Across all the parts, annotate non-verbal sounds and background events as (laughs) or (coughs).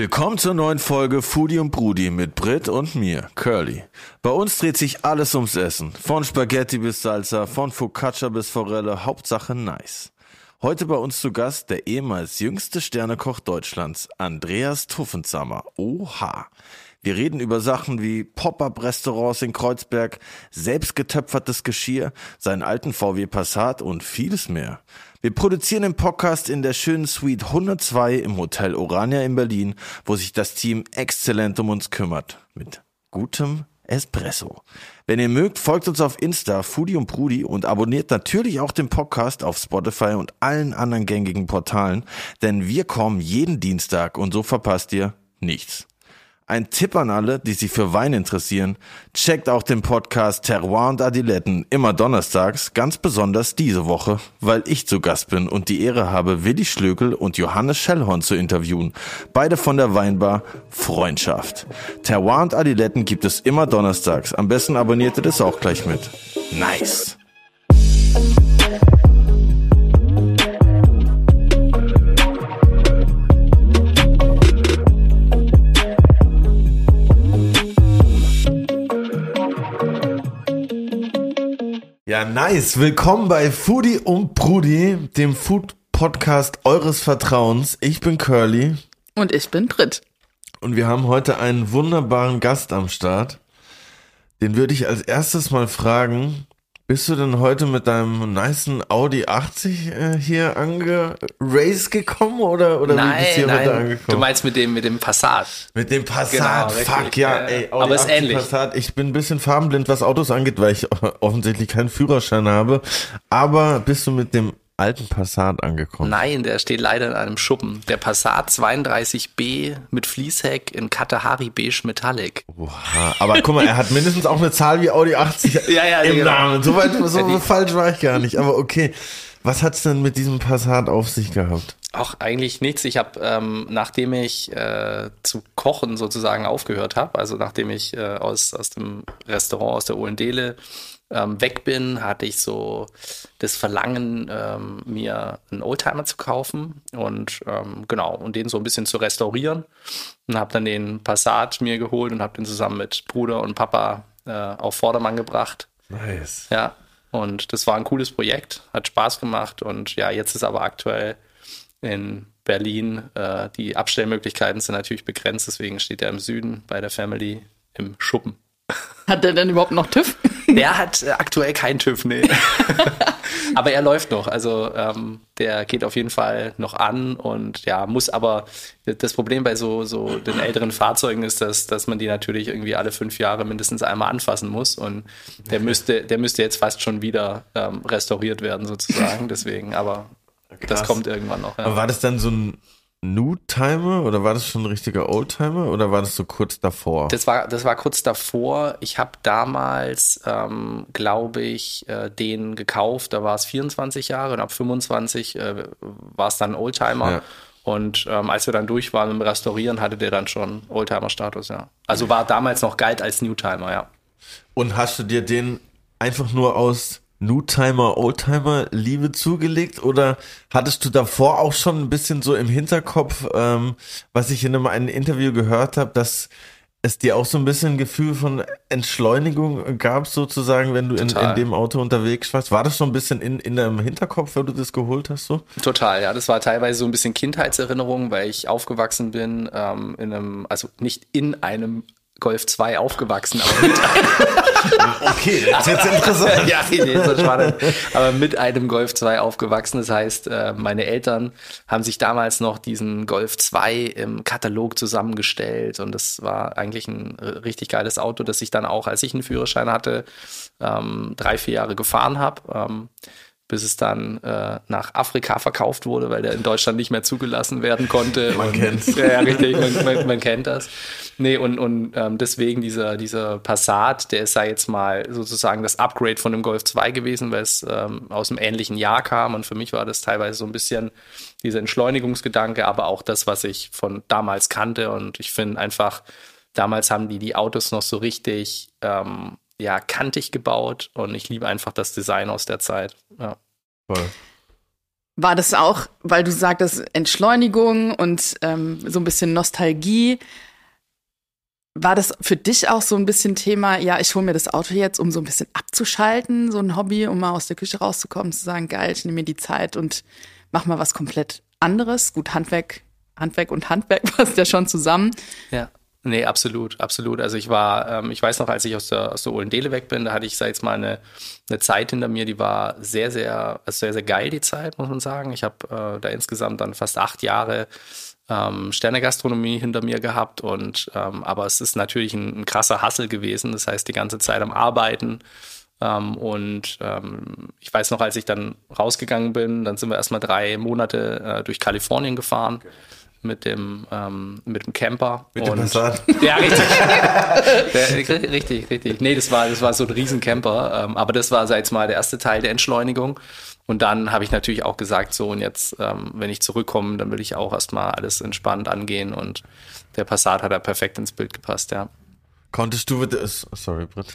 Willkommen zur neuen Folge Foodie und Brudi mit Brit und mir, Curly. Bei uns dreht sich alles ums Essen. Von Spaghetti bis Salsa, von Focaccia bis Forelle, Hauptsache nice. Heute bei uns zu Gast der ehemals jüngste Sternekoch Deutschlands, Andreas Tuffensammer. Oha. Wir reden über Sachen wie Pop-up-Restaurants in Kreuzberg, selbstgetöpfertes Geschirr, seinen alten VW Passat und vieles mehr. Wir produzieren den Podcast in der schönen Suite 102 im Hotel Orania in Berlin, wo sich das Team exzellent um uns kümmert. Mit gutem Espresso. Wenn ihr mögt, folgt uns auf Insta, Foodie und Prudi und abonniert natürlich auch den Podcast auf Spotify und allen anderen gängigen Portalen, denn wir kommen jeden Dienstag und so verpasst ihr nichts. Ein Tipp an alle, die sich für Wein interessieren, checkt auch den Podcast Terroir und Adiletten immer donnerstags, ganz besonders diese Woche, weil ich zu Gast bin und die Ehre habe, Willi Schlögel und Johannes Schellhorn zu interviewen. Beide von der Weinbar Freundschaft. Terroir und Adiletten gibt es immer donnerstags. Am besten abonniert ihr das auch gleich mit. Nice! Ja, nice. Willkommen bei Foodie und Brudi, dem Food Podcast eures Vertrauens. Ich bin Curly. Und ich bin Brit. Und wir haben heute einen wunderbaren Gast am Start. Den würde ich als erstes mal fragen, bist du denn heute mit deinem nicen Audi 80 äh, hier angeraced gekommen oder, oder nein, wie bist du hier nein. heute angekommen? Du meinst mit dem, mit dem Passat. Mit dem Passat, Genau, fuck ja, ey, Audi Aber ist 80 ähnlich. Passat. Ich bin ein bisschen farbenblind, was Autos angeht, weil ich (laughs) offensichtlich keinen Führerschein habe. Aber bist du mit dem alten Passat angekommen? Nein, der steht leider in einem Schuppen. Der Passat 32B mit Fließheck in Katahari Beige Metallic. Oha, aber guck mal, er hat mindestens auch eine Zahl wie Audi 80 (laughs) Ja, ja, im genau. Namen. So, weit, so (laughs) falsch war ich gar nicht. Aber okay, was hat's denn mit diesem Passat auf sich gehabt? Auch eigentlich nichts. Ich habe, ähm, nachdem ich äh, zu kochen sozusagen aufgehört habe, also nachdem ich äh, aus, aus dem Restaurant, aus der Ohlendele ähm, weg bin, hatte ich so das Verlangen, ähm, mir einen Oldtimer zu kaufen und ähm, genau, und den so ein bisschen zu restaurieren. Und habe dann den Passat mir geholt und habe den zusammen mit Bruder und Papa äh, auf Vordermann gebracht. Nice. Ja, und das war ein cooles Projekt, hat Spaß gemacht und ja, jetzt ist aber aktuell in Berlin, äh, die Abstellmöglichkeiten sind natürlich begrenzt, deswegen steht er im Süden bei der Family im Schuppen. Hat der denn überhaupt noch TÜV? (laughs) Der hat äh, aktuell keinen TÜV, nee. (laughs) aber er läuft noch, also ähm, der geht auf jeden Fall noch an und ja, muss aber, das Problem bei so, so den älteren Fahrzeugen ist, dass, dass man die natürlich irgendwie alle fünf Jahre mindestens einmal anfassen muss und der müsste, der müsste jetzt fast schon wieder ähm, restauriert werden sozusagen, deswegen, aber das Krass. kommt irgendwann noch. Ja. Aber war das dann so ein New-Timer oder war das schon ein richtiger Oldtimer oder war das so kurz davor? Das war, das war kurz davor. Ich habe damals, ähm, glaube ich, äh, den gekauft. Da war es 24 Jahre und ab 25 äh, war es dann Oldtimer. Ja. Und ähm, als wir dann durch waren mit dem Restaurieren, hatte der dann schon Oldtimer-Status, ja. Also war damals noch galt als Newtimer, ja. Und hast du dir den einfach nur aus Newtimer, Oldtimer Liebe zugelegt oder hattest du davor auch schon ein bisschen so im Hinterkopf, ähm, was ich in einem, einem Interview gehört habe, dass es dir auch so ein bisschen ein Gefühl von Entschleunigung gab, sozusagen, wenn du in, in dem Auto unterwegs warst? War das schon ein bisschen in, in deinem Hinterkopf, wenn du das geholt hast? So? Total, ja. Das war teilweise so ein bisschen Kindheitserinnerung, weil ich aufgewachsen bin ähm, in einem, also nicht in einem Golf 2 aufgewachsen, aber mit Okay, das ist jetzt interessant. (laughs) ja, nee, nee, so spannend. Aber mit einem Golf 2 aufgewachsen. Das heißt, äh, meine Eltern haben sich damals noch diesen Golf 2 im Katalog zusammengestellt und das war eigentlich ein richtig geiles Auto, das ich dann auch, als ich einen Führerschein hatte, ähm, drei, vier Jahre gefahren habe. Bis es dann äh, nach Afrika verkauft wurde, weil der in Deutschland nicht mehr zugelassen werden konnte. Man kennt's. (laughs) Ja, ja, richtig, man, man, man kennt das. Nee, und, und ähm, deswegen dieser, dieser Passat, der ist ja jetzt mal sozusagen das Upgrade von dem Golf 2 gewesen, weil es ähm, aus einem ähnlichen Jahr kam. Und für mich war das teilweise so ein bisschen dieser Entschleunigungsgedanke, aber auch das, was ich von damals kannte. Und ich finde einfach, damals haben die die Autos noch so richtig ähm, ja, kantig gebaut und ich liebe einfach das Design aus der Zeit. Ja. Voll. War das auch, weil du sagtest, Entschleunigung und ähm, so ein bisschen Nostalgie? War das für dich auch so ein bisschen Thema, ja, ich hole mir das Auto jetzt, um so ein bisschen abzuschalten, so ein Hobby, um mal aus der Küche rauszukommen, zu sagen, geil, ich nehme mir die Zeit und mach mal was komplett anderes. Gut, Handwerk, Handwerk und Handwerk (laughs) passt ja schon zusammen. Ja. Nee, absolut, absolut. Also ich war, ähm, ich weiß noch, als ich aus der, aus der Ohlendele weg bin, da hatte ich, sag jetzt mal, eine, eine Zeit hinter mir, die war sehr, sehr, also sehr, sehr geil, die Zeit, muss man sagen. Ich habe äh, da insgesamt dann fast acht Jahre ähm, Sternegastronomie hinter mir gehabt und ähm, aber es ist natürlich ein, ein krasser Hassel gewesen. Das heißt, die ganze Zeit am Arbeiten. Ähm, und ähm, ich weiß noch, als ich dann rausgegangen bin, dann sind wir erstmal drei Monate äh, durch Kalifornien gefahren. Okay mit dem, ähm, mit dem Camper. Mit und, dem Passat. (laughs) Ja, richtig. (laughs) ja, richtig, richtig. Nee, das war, das war so ein Riesencamper. Ähm, aber das war, sag ich mal, der erste Teil der Entschleunigung. Und dann habe ich natürlich auch gesagt, so und jetzt, ähm, wenn ich zurückkomme, dann will ich auch erstmal alles entspannt angehen. Und der Passat hat da perfekt ins Bild gepasst, ja. Konntest du, sorry, Britt.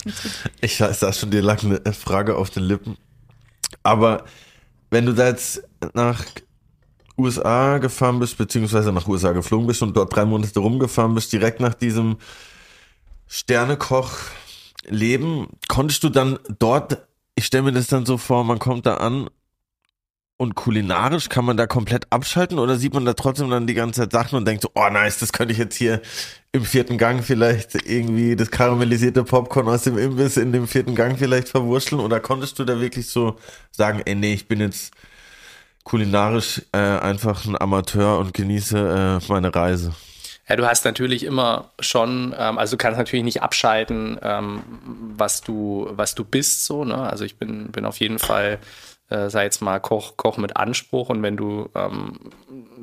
Ich saß schon dir lag eine Frage auf den Lippen. Aber wenn du da jetzt nach USA gefahren bist, beziehungsweise nach USA geflogen bist und dort drei Monate rumgefahren bist, direkt nach diesem Sternekoch-Leben, konntest du dann dort, ich stelle mir das dann so vor, man kommt da an und kulinarisch kann man da komplett abschalten oder sieht man da trotzdem dann die ganze Zeit Sachen und denkt so, oh nice, das könnte ich jetzt hier im vierten Gang vielleicht irgendwie das karamellisierte Popcorn aus dem Imbiss in dem vierten Gang vielleicht verwurschteln oder konntest du da wirklich so sagen, ey nee, ich bin jetzt kulinarisch äh, einfach ein Amateur und genieße äh, meine Reise. Ja, du hast natürlich immer schon, ähm, also du kannst natürlich nicht abschalten, ähm, was du, was du bist, so, ne? Also ich bin, bin auf jeden Fall, äh, sei jetzt mal Koch, Koch mit Anspruch und wenn du ähm,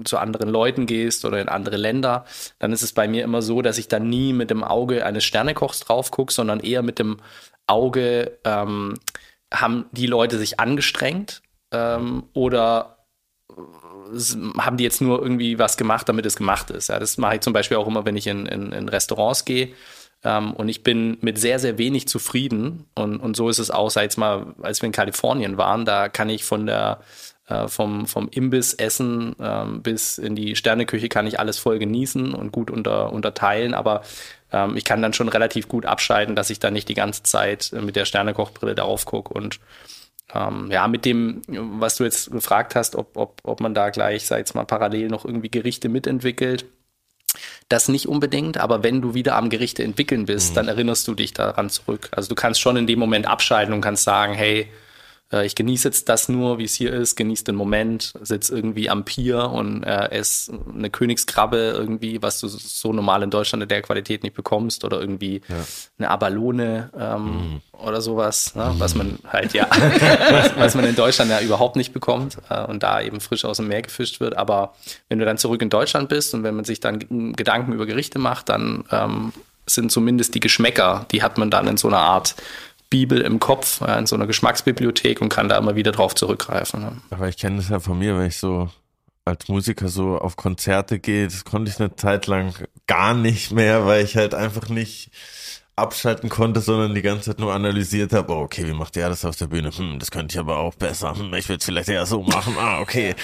zu anderen Leuten gehst oder in andere Länder, dann ist es bei mir immer so, dass ich dann nie mit dem Auge eines Sternekochs drauf gucke, sondern eher mit dem Auge, ähm, haben die Leute sich angestrengt ähm, oder haben die jetzt nur irgendwie was gemacht, damit es gemacht ist. Ja, das mache ich zum Beispiel auch immer, wenn ich in, in, in Restaurants gehe. Ähm, und ich bin mit sehr, sehr wenig zufrieden. Und, und so ist es auch, seit mal, als wir in Kalifornien waren, da kann ich von der äh, vom, vom Imbiss essen ähm, bis in die Sterneküche kann ich alles voll genießen und gut unter, unterteilen, aber ähm, ich kann dann schon relativ gut abscheiden, dass ich da nicht die ganze Zeit mit der Sternekochbrille darauf gucke und ähm, ja, mit dem, was du jetzt gefragt hast, ob, ob, ob man da gleich, sag ich mal, parallel noch irgendwie Gerichte mitentwickelt. Das nicht unbedingt, aber wenn du wieder am Gerichte entwickeln bist, mhm. dann erinnerst du dich daran zurück. Also du kannst schon in dem Moment abschalten und kannst sagen, hey, äh, ich genieße jetzt das nur, wie es hier ist, genieße den Moment, sitze irgendwie am Pier und äh, esse eine Königskrabbe irgendwie, was du so normal in Deutschland in der Qualität nicht bekommst oder irgendwie ja. eine Abalone ähm, mm. oder sowas, ne? was man halt ja, (laughs) was, was, man in Deutschland ja überhaupt nicht bekommt äh, und da eben frisch aus dem Meer gefischt wird. Aber wenn du dann zurück in Deutschland bist und wenn man sich dann Gedanken über Gerichte macht, dann ähm, sind zumindest die Geschmäcker, die hat man dann in so einer Art Bibel im Kopf, ja, in so einer Geschmacksbibliothek und kann da immer wieder drauf zurückgreifen. Ja. Aber ich kenne das ja von mir, wenn ich so als Musiker so auf Konzerte gehe, das konnte ich eine Zeit lang gar nicht mehr, weil ich halt einfach nicht abschalten konnte, sondern die ganze Zeit nur analysiert habe, oh, okay, wie macht der das auf der Bühne? Hm, das könnte ich aber auch besser. Hm, ich würde es vielleicht eher so machen. Ah, okay.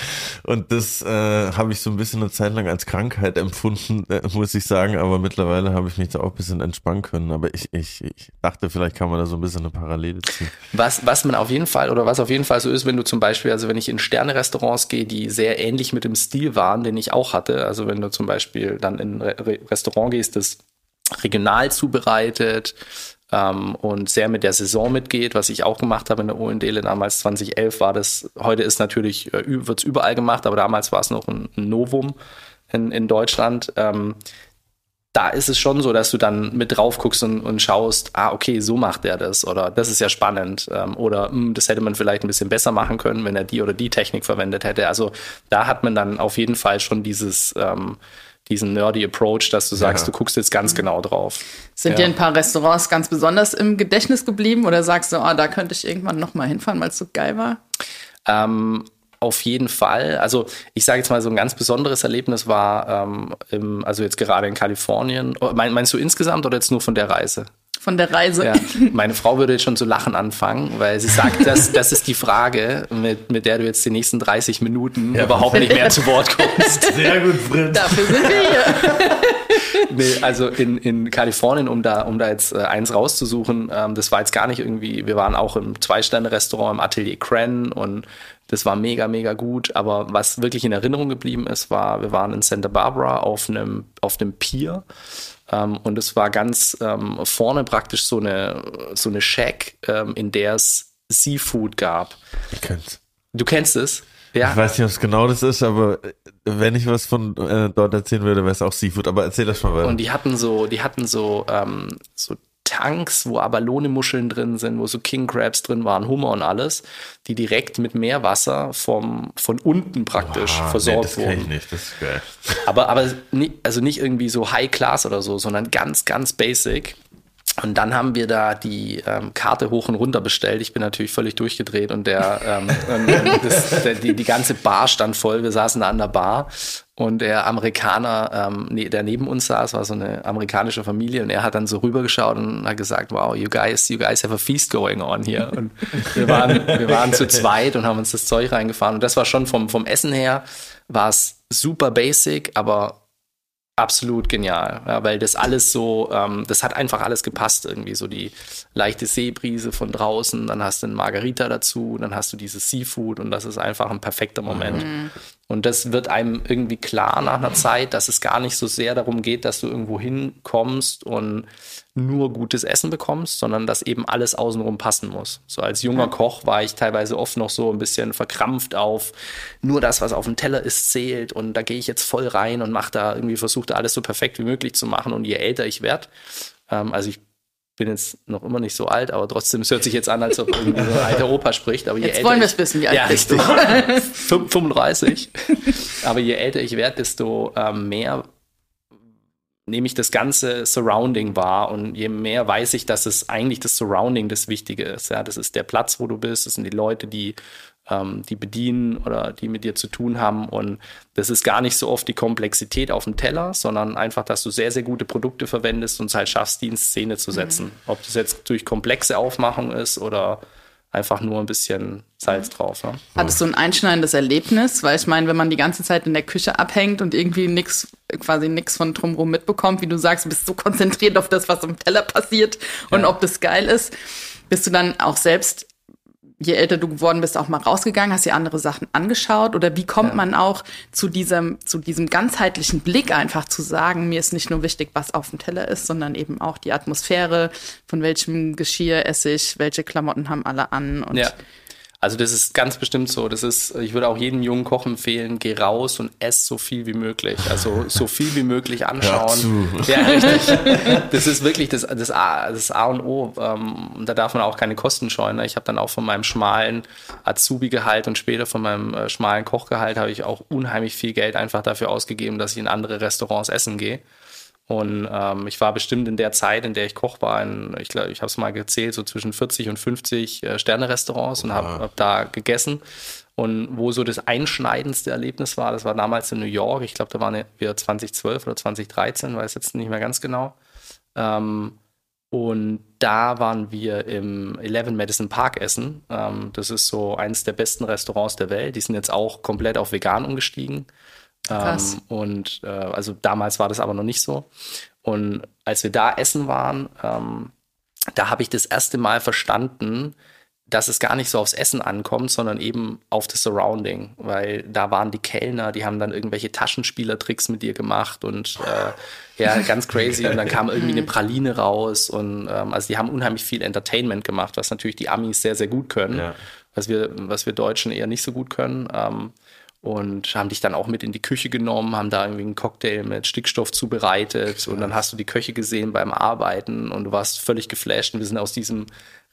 Und das äh, habe ich so ein bisschen eine Zeit lang als Krankheit empfunden, äh, (laughs) muss ich sagen. Aber mittlerweile habe ich mich da auch ein bisschen entspannen können. Aber ich, ich, ich dachte, vielleicht kann man da so ein bisschen eine Parallele ziehen. Was, was man auf jeden Fall oder was auf jeden Fall so ist, wenn du zum Beispiel, also wenn ich in Sterne-Restaurants gehe, die sehr ähnlich mit dem Stil waren, den ich auch hatte. Also wenn du zum Beispiel dann in ein Restaurant gehst, das regional zubereitet ähm, und sehr mit der Saison mitgeht, was ich auch gemacht habe in der ONDele damals 2011 war das, heute ist natürlich, äh, wird es überall gemacht, aber damals war es noch ein, ein Novum in, in Deutschland. Ähm, da ist es schon so, dass du dann mit drauf guckst und, und schaust, ah, okay, so macht er das oder das ist ja spannend ähm, oder mh, hm, das hätte man vielleicht ein bisschen besser machen können, wenn er die oder die Technik verwendet hätte. Also da hat man dann auf jeden Fall schon dieses ähm, diesen nerdy Approach, dass du sagst, ja. du guckst jetzt ganz genau drauf. Sind ja. dir ein paar Restaurants ganz besonders im Gedächtnis geblieben oder sagst du, oh, da könnte ich irgendwann noch mal hinfahren, weil es so geil war? Ähm, auf jeden Fall. Also ich sage jetzt mal, so ein ganz besonderes Erlebnis war, ähm, im, also jetzt gerade in Kalifornien. Oh, mein, meinst du insgesamt oder jetzt nur von der Reise? Von der Reise. Ja, meine Frau würde jetzt schon zu lachen anfangen, weil sie sagt, (laughs) das, das ist die Frage, mit, mit der du jetzt die nächsten 30 Minuten ja. überhaupt nicht mehr zu Wort kommst. Sehr gut, Fritz. Dafür sind wir hier. (laughs) nee, also in, in Kalifornien, um da, um da jetzt äh, eins rauszusuchen, ähm, das war jetzt gar nicht irgendwie, wir waren auch im Zwei-Sterne-Restaurant im Atelier Cran und das war mega, mega gut. Aber was wirklich in Erinnerung geblieben ist, war, wir waren in Santa Barbara auf einem, auf einem Pier. Ähm, und es war ganz ähm, vorne praktisch so eine, so eine Shack, ähm, in der es Seafood gab. Ich kenn's. Du kennst es? Ja. Ich weiß nicht, es genau das ist, aber äh, wenn ich was von äh, dort erzählen würde, wäre es auch Seafood. Aber erzähl das mal weiter. Und die hatten so, die hatten so, ähm, so Tanks, wo Abalone-Muscheln drin sind, wo so King Crabs drin waren, Hummer und alles, die direkt mit Meerwasser vom, von unten praktisch wow, versorgt nee, das wurden. Ich nicht, das ist geil. Aber, aber also nicht irgendwie so High Class oder so, sondern ganz, ganz basic. Und dann haben wir da die ähm, Karte hoch und runter bestellt. Ich bin natürlich völlig durchgedreht und der, ähm, (laughs) das, der die, die ganze Bar stand voll. Wir saßen da an der Bar und der Amerikaner, ähm, nee, der neben uns saß, war so eine amerikanische Familie und er hat dann so rübergeschaut und hat gesagt, wow, you guys, you guys have a feast going on here. Und wir waren, wir waren zu zweit und haben uns das Zeug reingefahren. Und das war schon vom, vom Essen her, war es super basic, aber absolut genial, ja, weil das alles so, ähm, das hat einfach alles gepasst irgendwie, so die leichte Seebrise von draußen, dann hast du einen Margarita dazu, dann hast du dieses Seafood und das ist einfach ein perfekter Moment. Mhm. Und das wird einem irgendwie klar nach einer Zeit, dass es gar nicht so sehr darum geht, dass du irgendwo hinkommst und nur gutes Essen bekommst, sondern dass eben alles außenrum passen muss. So als junger Koch war ich teilweise oft noch so ein bisschen verkrampft auf nur das, was auf dem Teller ist, zählt und da gehe ich jetzt voll rein und mache da irgendwie versuche alles so perfekt wie möglich zu machen und je älter ich werde, ähm, also ich bin jetzt noch immer nicht so alt, aber trotzdem, es hört sich jetzt an, als ob irgendwie so ein alter Opa spricht. Aber je jetzt älter wollen wir es wissen, wie alt ja, bist du? (laughs) 35. aber je älter ich werde, desto ähm, mehr nehme ich das ganze Surrounding wahr und je mehr weiß ich, dass es eigentlich das Surrounding das Wichtige ist. Ja, das ist der Platz, wo du bist, das sind die Leute, die ähm, die bedienen oder die mit dir zu tun haben und das ist gar nicht so oft die Komplexität auf dem Teller, sondern einfach, dass du sehr, sehr gute Produkte verwendest und es halt schaffst, die in Szene zu setzen. Mhm. Ob das jetzt durch komplexe Aufmachung ist oder einfach nur ein bisschen Salz drauf. Ja. Hattest du ein einschneidendes Erlebnis? Weil ich meine, wenn man die ganze Zeit in der Küche abhängt und irgendwie nichts, quasi nichts von drumherum mitbekommt, wie du sagst, du bist so konzentriert auf das, was am Teller passiert und ja. ob das geil ist, bist du dann auch selbst je älter du geworden bist, auch mal rausgegangen, hast dir andere Sachen angeschaut? Oder wie kommt ja. man auch zu diesem, zu diesem ganzheitlichen Blick einfach zu sagen, mir ist nicht nur wichtig, was auf dem Teller ist, sondern eben auch die Atmosphäre, von welchem Geschirr esse ich, welche Klamotten haben alle an und ja. Also das ist ganz bestimmt so. Das ist, ich würde auch jedem jungen Koch empfehlen, geh raus und ess so viel wie möglich. Also so viel wie möglich anschauen. Ja, richtig. Das ist wirklich das, das, A, das A und O. Ähm, da darf man auch keine Kosten scheuen. Ne? Ich habe dann auch von meinem schmalen Azubi-Gehalt und später von meinem äh, schmalen Kochgehalt habe ich auch unheimlich viel Geld einfach dafür ausgegeben, dass ich in andere Restaurants essen gehe. Und ähm, ich war bestimmt in der Zeit, in der ich Koch war, in, ich glaube, ich habe es mal gezählt, so zwischen 40 und 50 äh, Sterne-Restaurants und habe hab da gegessen. Und wo so das einschneidendste Erlebnis war, das war damals in New York. Ich glaube, da waren wir 2012 oder 2013, weiß jetzt nicht mehr ganz genau. Ähm, und da waren wir im 11 Madison Park essen. Ähm, das ist so eines der besten Restaurants der Welt. Die sind jetzt auch komplett auf vegan umgestiegen. Krass. Ähm, und äh, also damals war das aber noch nicht so. Und als wir da essen waren, ähm, da habe ich das erste Mal verstanden, dass es gar nicht so aufs Essen ankommt, sondern eben auf das Surrounding, weil da waren die Kellner, die haben dann irgendwelche Taschenspielertricks mit dir gemacht und äh, ja, ganz crazy. und dann kam irgendwie eine Praline raus und ähm, also die haben unheimlich viel Entertainment gemacht, was natürlich die Amis sehr, sehr gut können, ja. was wir, was wir Deutschen eher nicht so gut können. Ähm, und haben dich dann auch mit in die Küche genommen, haben da irgendwie einen Cocktail mit Stickstoff zubereitet Krass. und dann hast du die Köche gesehen beim Arbeiten und du warst völlig geflasht und wir sind aus diesem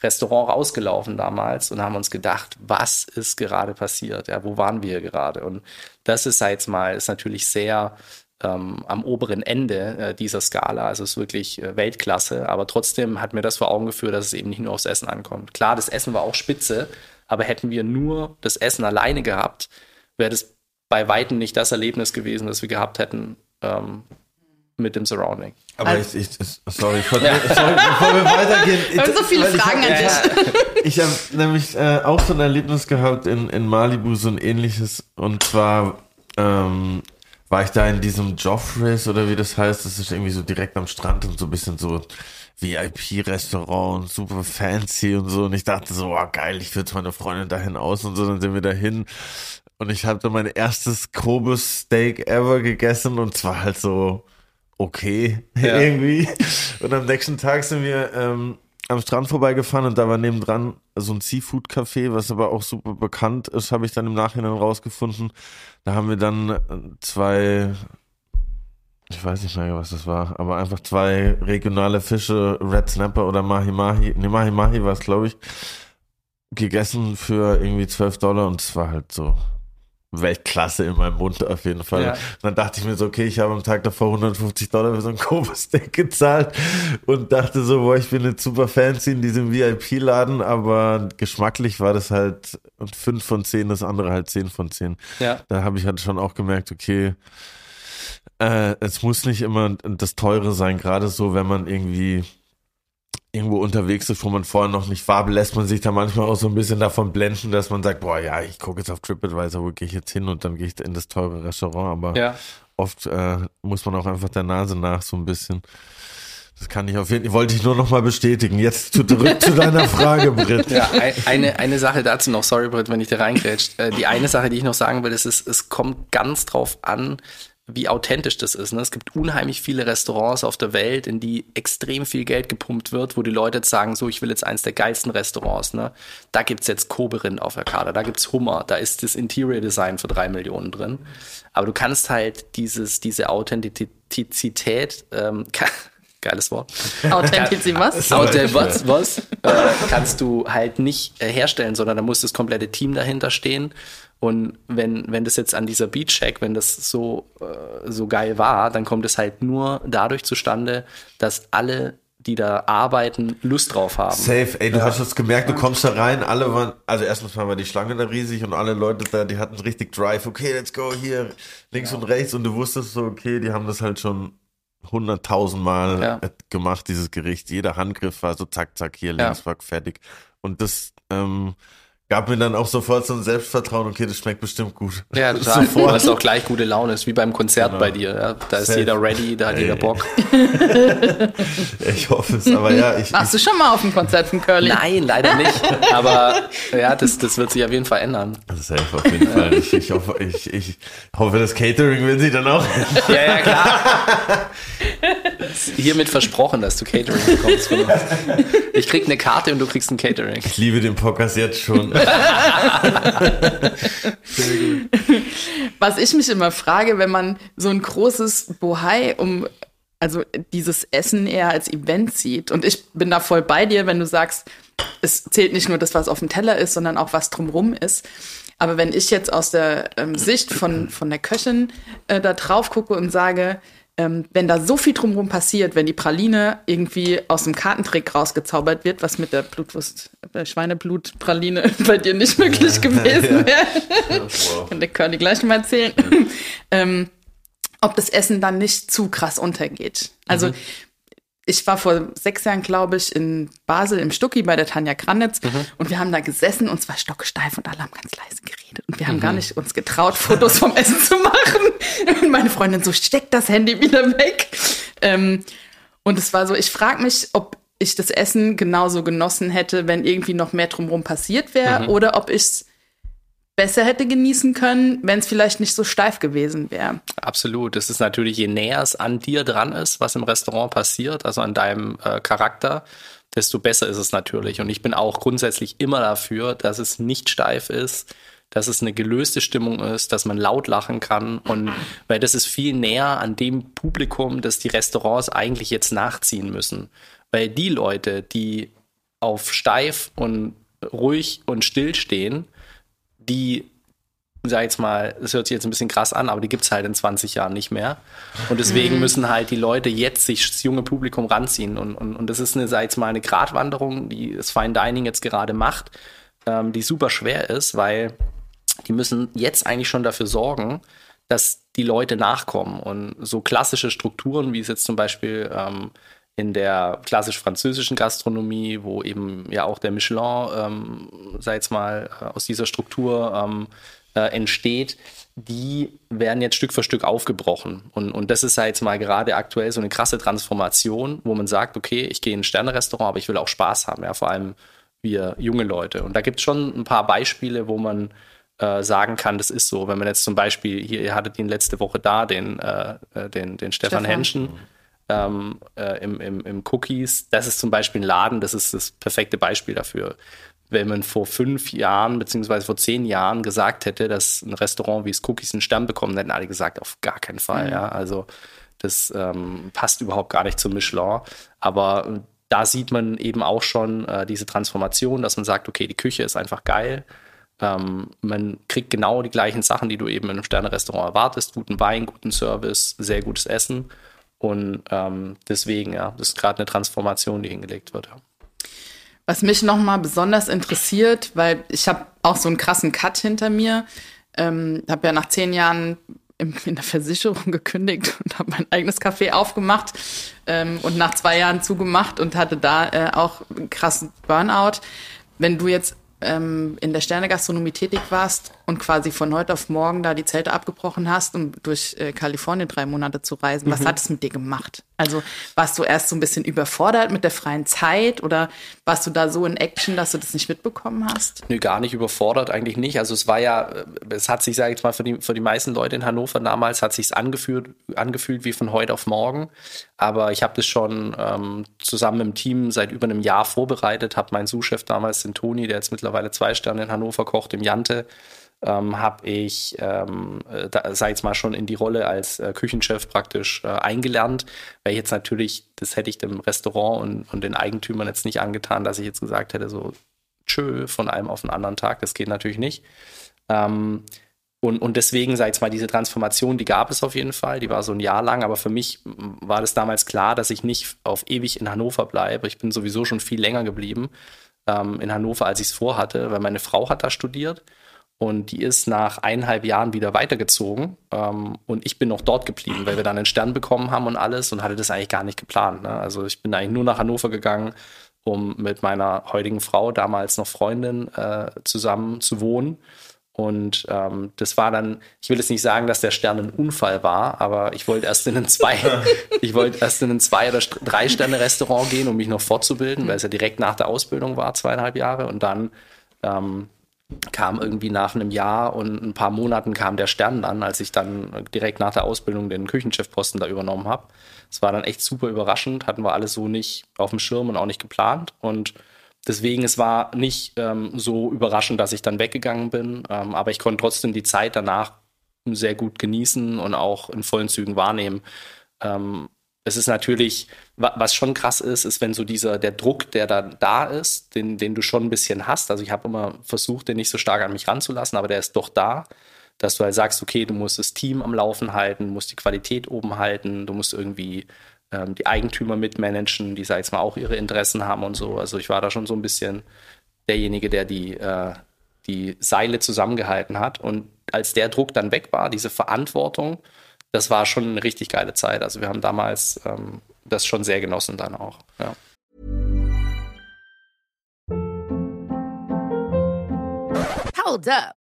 Restaurant rausgelaufen damals und haben uns gedacht, was ist gerade passiert? Ja, wo waren wir gerade? Und das ist jetzt mal, ist natürlich sehr ähm, am oberen Ende äh, dieser Skala, also ist wirklich äh, Weltklasse, aber trotzdem hat mir das vor Augen geführt, dass es eben nicht nur aufs Essen ankommt. Klar, das Essen war auch spitze, aber hätten wir nur das Essen alleine gehabt, wäre das bei Weitem nicht das Erlebnis gewesen, das wir gehabt hätten, ähm, mit dem Surrounding. Aber also, ich, ich, sorry, ich, sorry, bevor wir weitergehen. Ich habe so viele Fragen ich, an dich. Ich habe nämlich äh, auch so ein Erlebnis gehabt in, in Malibu, so ein ähnliches. Und zwar ähm, war ich da in diesem Joffreys oder wie das heißt. Das ist irgendwie so direkt am Strand und so ein bisschen so VIP-Restaurant und super fancy und so. Und ich dachte so, oh, geil, ich würde meine Freundin dahin aus und so. Dann sind wir dahin. Und ich habe mein erstes Kobus Steak ever gegessen und zwar halt so okay (laughs) ja. irgendwie. Und am nächsten Tag sind wir ähm, am Strand vorbeigefahren und da war nebendran so ein Seafood-Café, was aber auch super bekannt ist, habe ich dann im Nachhinein rausgefunden. Da haben wir dann äh, zwei, ich weiß nicht mehr, was das war, aber einfach zwei regionale Fische, Red Snapper oder Mahi Mahi, ne Mahi Mahi war es, glaube ich, gegessen für irgendwie 12 Dollar und es war halt so Weltklasse in meinem Mund auf jeden Fall. Ja. Dann dachte ich mir so, okay, ich habe am Tag davor 150 Dollar für so ein Kobo-Steak gezahlt und dachte so, boah, ich bin jetzt super fancy in diesem VIP-Laden, aber geschmacklich war das halt 5 von 10, das andere halt 10 von 10. Ja. Da habe ich halt schon auch gemerkt, okay, äh, es muss nicht immer das Teure sein, gerade so, wenn man irgendwie irgendwo unterwegs ist, wo man vorher noch nicht war, lässt man sich da manchmal auch so ein bisschen davon blenden, dass man sagt, boah, ja, ich gucke jetzt auf TripAdvisor, wo gehe ich jetzt hin und dann gehe ich in das teure Restaurant, aber ja. oft äh, muss man auch einfach der Nase nach so ein bisschen. Das kann ich auf jeden Fall, wollte ich nur noch mal bestätigen. Jetzt zurück zu deiner (laughs) Frage, Britt. Ja, eine, eine Sache dazu noch, sorry Britt, wenn ich da reingrätscht. Äh, die eine Sache, die ich noch sagen will, ist, es, es kommt ganz drauf an, wie authentisch das ist. Ne? Es gibt unheimlich viele Restaurants auf der Welt, in die extrem viel Geld gepumpt wird, wo die Leute jetzt sagen, so, ich will jetzt eins der geilsten Restaurants. Ne? Da gibt's jetzt Koberin auf der Karte, da gibt's Hummer, da ist das Interior Design für drei Millionen drin. Aber du kannst halt dieses, diese Authentizität, ähm, (laughs) geiles Wort. Authentizität was? (laughs) Authentizität was? was äh, kannst du halt nicht äh, herstellen, sondern da muss das komplette Team dahinter stehen. Und wenn, wenn das jetzt an dieser Beach Shack, wenn das so, äh, so geil war, dann kommt es halt nur dadurch zustande, dass alle die da arbeiten, Lust drauf haben. Safe, ey, du ja. hast es gemerkt, du kommst da rein, alle waren, also erstens mal war die Schlange da riesig und alle Leute da, die hatten richtig Drive, okay, let's go hier, links ja. und rechts und du wusstest so, okay, die haben das halt schon hunderttausend Mal ja. gemacht, dieses Gericht. Jeder Handgriff war so zack, zack, hier, links, ja. fertig. Und das, ähm, gab mir dann auch sofort so ein Selbstvertrauen, okay, das schmeckt bestimmt gut. Ja, (laughs) total. Sofort. Was auch gleich gute Laune ist, wie beim Konzert genau. bei dir. Ja. Da ist jeder ready, da hat Ey. jeder Bock. (laughs) ich hoffe es, aber ja. Ich, Warst du schon mal auf dem Konzert von Curly? Nein, leider nicht. (laughs) Aber ja, das, das wird sich auf jeden Fall ändern. Safe, auf jeden Fall. Ich, ich, hoffe, ich, ich hoffe, das Catering will sie dann auch. ja, ja, klar. Hiermit versprochen, dass du Catering bekommst. Ich krieg eine Karte und du kriegst ein Catering. Ich liebe den Podcast jetzt schon. Was ich mich immer frage, wenn man so ein großes Bohai um also dieses Essen eher als Event sieht. Und ich bin da voll bei dir, wenn du sagst, es zählt nicht nur das, was auf dem Teller ist, sondern auch was drumrum ist. Aber wenn ich jetzt aus der ähm, Sicht von, von der Köchin äh, da drauf gucke und sage, ähm, wenn da so viel drumherum passiert, wenn die Praline irgendwie aus dem Kartentrick rausgezaubert wird, was mit der Blutwurst, äh, Schweineblutpraline (laughs) bei dir nicht möglich gewesen wäre, ja. wow. (laughs) kann der Curly gleich mal erzählen, ähm, ob das Essen dann nicht zu krass untergeht. Also mhm ich war vor sechs Jahren, glaube ich, in Basel im Stucki bei der Tanja Kranitz mhm. und wir haben da gesessen und zwar stocksteif und alle haben ganz leise geredet und wir haben mhm. gar nicht uns getraut, Fotos vom Essen zu machen. Und meine Freundin so, steck das Handy wieder weg. Ähm, und es war so, ich frage mich, ob ich das Essen genauso genossen hätte, wenn irgendwie noch mehr drumherum passiert wäre mhm. oder ob ich es besser hätte genießen können, wenn es vielleicht nicht so steif gewesen wäre. Absolut. Das ist natürlich, je näher es an dir dran ist, was im Restaurant passiert, also an deinem äh, Charakter, desto besser ist es natürlich. Und ich bin auch grundsätzlich immer dafür, dass es nicht steif ist, dass es eine gelöste Stimmung ist, dass man laut lachen kann. Und weil das ist viel näher an dem Publikum, das die Restaurants eigentlich jetzt nachziehen müssen. Weil die Leute, die auf steif und ruhig und still stehen, die, sag jetzt mal, das hört sich jetzt ein bisschen krass an, aber die gibt es halt in 20 Jahren nicht mehr. Und deswegen mhm. müssen halt die Leute jetzt sich das junge Publikum ranziehen. Und, und, und das ist eine, sag jetzt mal, eine Gratwanderung, die das Fine Dining jetzt gerade macht, ähm, die super schwer ist, weil die müssen jetzt eigentlich schon dafür sorgen, dass die Leute nachkommen. Und so klassische Strukturen, wie es jetzt zum Beispiel ähm, in der klassisch französischen Gastronomie, wo eben ja auch der Michelin, ähm, sei jetzt mal, äh, aus dieser Struktur ähm, äh, entsteht, die werden jetzt Stück für Stück aufgebrochen. Und, und das ist ja jetzt mal gerade aktuell so eine krasse Transformation, wo man sagt, okay, ich gehe in ein Sternerestaurant, aber ich will auch Spaß haben, ja, vor allem wir junge Leute. Und da gibt es schon ein paar Beispiele, wo man äh, sagen kann, das ist so. Wenn man jetzt zum Beispiel, hier, ihr hattet ihn letzte Woche da, den, äh, äh den, den Stefan, Stefan. Henschen ähm, äh, im, im, im Cookies, das ist zum Beispiel ein Laden, das ist das perfekte Beispiel dafür wenn man vor fünf Jahren beziehungsweise vor zehn Jahren gesagt hätte, dass ein Restaurant wie es Cookies einen Stern bekommt, hätten alle gesagt, auf gar keinen Fall. Mhm. Ja, also das ähm, passt überhaupt gar nicht zum Michelin. Aber da sieht man eben auch schon äh, diese Transformation, dass man sagt, okay, die Küche ist einfach geil. Ähm, man kriegt genau die gleichen Sachen, die du eben in einem Sterne-Restaurant erwartest: guten Wein, guten Service, sehr gutes Essen. Und ähm, deswegen, ja, das ist gerade eine Transformation, die hingelegt wird. Ja. Was mich nochmal besonders interessiert, weil ich habe auch so einen krassen Cut hinter mir. Ähm, habe ja nach zehn Jahren in der Versicherung (laughs) gekündigt und habe mein eigenes Café aufgemacht ähm, und nach zwei Jahren zugemacht und hatte da äh, auch einen krassen Burnout. Wenn du jetzt ähm, in der Sternegastronomie tätig warst und quasi von heute auf morgen da die Zelte abgebrochen hast, um durch äh, Kalifornien drei Monate zu reisen, mhm. was hat es mit dir gemacht? Also warst du erst so ein bisschen überfordert mit der freien Zeit oder warst du da so in Action, dass du das nicht mitbekommen hast? Nö, gar nicht überfordert, eigentlich nicht. Also es war ja, äh, es hat sich, sage ich mal, für die, für die meisten Leute in Hannover damals hat sich angefühlt, angefühlt wie von heute auf morgen. Aber ich habe das schon ähm, zusammen im Team seit über einem Jahr vorbereitet, habe meinen Sous-Chef damals, den Toni, der jetzt mittlerweile zwei Sterne in Hannover kocht, im Jante, ähm, habe ich, ähm, äh, da, sei jetzt mal schon in die Rolle als äh, Küchenchef praktisch äh, eingelernt, weil ich jetzt natürlich, das hätte ich dem Restaurant und, und den Eigentümern jetzt nicht angetan, dass ich jetzt gesagt hätte, so tschö, von einem auf den anderen Tag, das geht natürlich nicht. Ähm, und, und deswegen, sag ich mal, diese Transformation, die gab es auf jeden Fall, die war so ein Jahr lang, aber für mich war das damals klar, dass ich nicht auf ewig in Hannover bleibe. Ich bin sowieso schon viel länger geblieben ähm, in Hannover, als ich es vorhatte, weil meine Frau hat da studiert und die ist nach eineinhalb Jahren wieder weitergezogen. Ähm, und ich bin noch dort geblieben, weil wir dann einen Stern bekommen haben und alles und hatte das eigentlich gar nicht geplant. Ne? Also ich bin eigentlich nur nach Hannover gegangen, um mit meiner heutigen Frau, damals noch Freundin, äh, zusammen zu wohnen. Und ähm, das war dann, ich will jetzt nicht sagen, dass der Stern ein Unfall war, aber ich wollte erst in ein zwei, (laughs) ich wollte erst in ein zwei oder drei Sterne Restaurant gehen, um mich noch fortzubilden, weil es ja direkt nach der Ausbildung war, zweieinhalb Jahre. Und dann ähm, kam irgendwie nach einem Jahr und ein paar Monaten kam der Stern dann, als ich dann direkt nach der Ausbildung den Küchenchefposten da übernommen habe. Es war dann echt super überraschend, hatten wir alles so nicht auf dem Schirm und auch nicht geplant. Und deswegen, es war nicht ähm, so überraschend, dass ich dann weggegangen bin, ähm, aber ich konnte trotzdem die Zeit danach sehr gut genießen und auch in vollen Zügen wahrnehmen. Ähm, es ist natürlich, was schon krass ist, ist, wenn so dieser, der Druck, der da da ist, den, den du schon ein bisschen hast. Also ich habe immer versucht, den nicht so stark an mich ranzulassen, aber der ist doch da, dass du halt sagst, okay, du musst das Team am Laufen halten, musst die Qualität oben halten, du musst irgendwie ähm, die Eigentümer mitmanagen, die, sag ich mal, auch ihre Interessen haben und so. Also ich war da schon so ein bisschen derjenige, der die, äh, die Seile zusammengehalten hat. Und als der Druck dann weg war, diese Verantwortung, das war schon eine richtig geile Zeit. Also wir haben damals ähm, das schon sehr genossen dann auch. Ja. Hold up.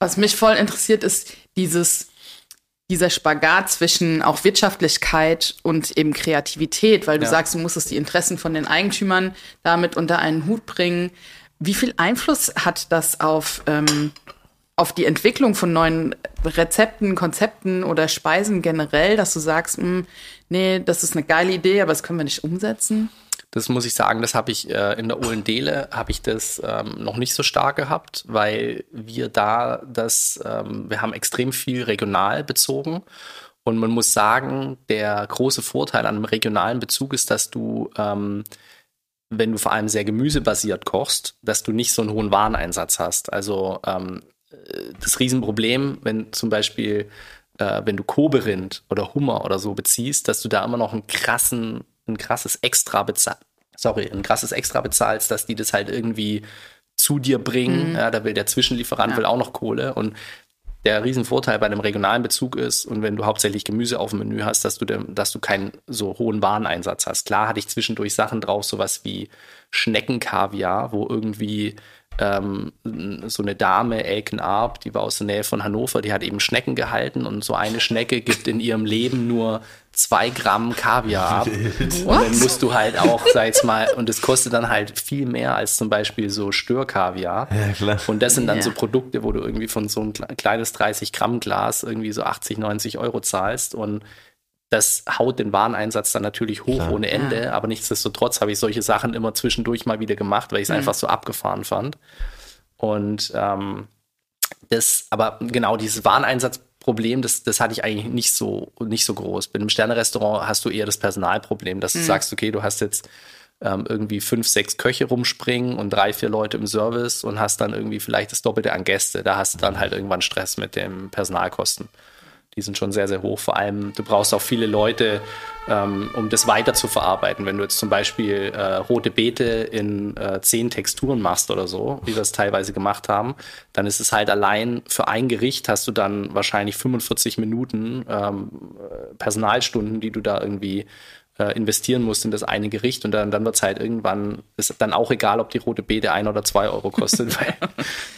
Was mich voll interessiert, ist dieses, dieser Spagat zwischen auch Wirtschaftlichkeit und eben Kreativität, weil du ja. sagst, du musstest die Interessen von den Eigentümern damit unter einen Hut bringen. Wie viel Einfluss hat das auf ähm, auf die Entwicklung von neuen Rezepten, Konzepten oder Speisen generell, dass du sagst, mh, hm, nee, das ist eine geile Idee, aber das können wir nicht umsetzen? Das muss ich sagen, das habe ich äh, in der Ohlendele habe ich das ähm, noch nicht so stark gehabt, weil wir da das, ähm, wir haben extrem viel regional bezogen Und man muss sagen, der große Vorteil an einem regionalen Bezug ist, dass du, ähm, wenn du vor allem sehr gemüsebasiert kochst, dass du nicht so einen hohen Wareneinsatz hast. Also ähm, das Riesenproblem, wenn zum Beispiel, äh, wenn du Koberind oder Hummer oder so beziehst, dass du da immer noch einen krassen, ein krasses Extra bezahlst. Sorry, ein krasses Extra bezahlst, dass die das halt irgendwie zu dir bringen. Mhm. Ja, da will der Zwischenlieferant ja. will auch noch Kohle. Und der Riesenvorteil bei einem regionalen Bezug ist, und wenn du hauptsächlich Gemüse auf dem Menü hast, dass du, dem, dass du keinen so hohen Wareneinsatz hast. Klar hatte ich zwischendurch Sachen drauf, sowas wie Schneckenkaviar, wo irgendwie ähm, so eine Dame, Elken Arp, die war aus der Nähe von Hannover, die hat eben Schnecken gehalten und so eine Schnecke gibt in ihrem Leben nur zwei Gramm Kaviar ab. (laughs) und dann musst du halt auch, sag ich mal, und es kostet dann halt viel mehr als zum Beispiel so Störkaviar. Ja, klar. Und das sind dann ja. so Produkte, wo du irgendwie von so ein kleines 30 Gramm Glas irgendwie so 80, 90 Euro zahlst und das haut den Wareneinsatz dann natürlich hoch Klar. ohne Ende, ja. aber nichtsdestotrotz habe ich solche Sachen immer zwischendurch mal wieder gemacht, weil ich es mhm. einfach so abgefahren fand. Und ähm, das, aber genau dieses Wareneinsatzproblem, das, das hatte ich eigentlich nicht so, nicht so groß. Bei einem Sternerestaurant hast du eher das Personalproblem, dass mhm. du sagst, okay, du hast jetzt ähm, irgendwie fünf, sechs Köche rumspringen und drei, vier Leute im Service und hast dann irgendwie vielleicht das Doppelte an Gäste. Da hast du dann halt irgendwann Stress mit den Personalkosten die sind schon sehr, sehr hoch. Vor allem, du brauchst auch viele Leute, ähm, um das weiter zu verarbeiten. Wenn du jetzt zum Beispiel äh, rote Beete in äh, zehn Texturen machst oder so, wie wir es teilweise gemacht haben, dann ist es halt allein für ein Gericht hast du dann wahrscheinlich 45 Minuten ähm, Personalstunden, die du da irgendwie äh, investieren musst in das eine Gericht und dann, dann wird es halt irgendwann, ist dann auch egal, ob die rote Beete ein oder zwei Euro kostet, (laughs) weil,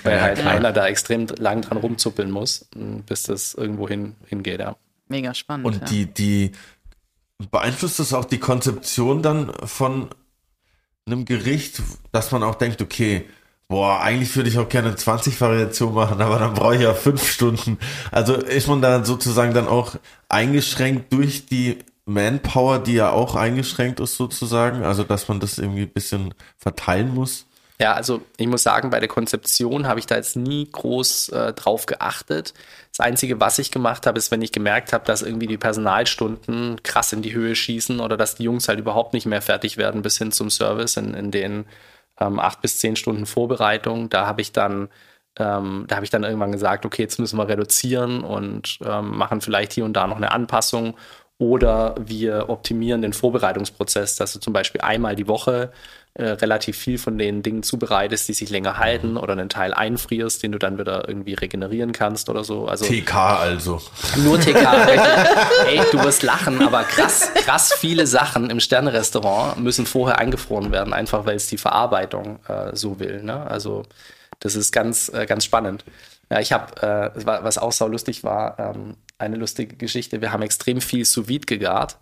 weil halt klar. einer da extrem lang dran rumzuppeln muss, bis das irgendwo hin, hingeht, ja. Mega spannend. Und ja. die, die beeinflusst das auch die Konzeption dann von einem Gericht, dass man auch denkt, okay, boah, eigentlich würde ich auch gerne 20 Variationen machen, aber dann brauche ich ja fünf Stunden. Also ist man da sozusagen dann auch eingeschränkt durch die Manpower, die ja auch eingeschränkt ist sozusagen, also dass man das irgendwie ein bisschen verteilen muss? Ja, also ich muss sagen, bei der Konzeption habe ich da jetzt nie groß äh, drauf geachtet. Das Einzige, was ich gemacht habe, ist, wenn ich gemerkt habe, dass irgendwie die Personalstunden krass in die Höhe schießen oder dass die Jungs halt überhaupt nicht mehr fertig werden bis hin zum Service in, in den ähm, acht bis zehn Stunden Vorbereitung. Da habe ich dann ähm, da habe ich dann irgendwann gesagt, okay, jetzt müssen wir reduzieren und ähm, machen vielleicht hier und da noch eine Anpassung oder wir optimieren den Vorbereitungsprozess, dass du zum Beispiel einmal die Woche äh, relativ viel von den Dingen zubereitest, die sich länger halten oder einen Teil einfrierst, den du dann wieder irgendwie regenerieren kannst oder so. Also TK also. Nur TK, (laughs) Ey, du wirst lachen, aber krass, krass viele Sachen im Sternrestaurant müssen vorher eingefroren werden, einfach weil es die Verarbeitung äh, so will. Ne? Also das ist ganz, äh, ganz spannend. Ja, ich habe, äh, was auch sau lustig war, ähm, eine lustige Geschichte. Wir haben extrem viel sous vide gegart.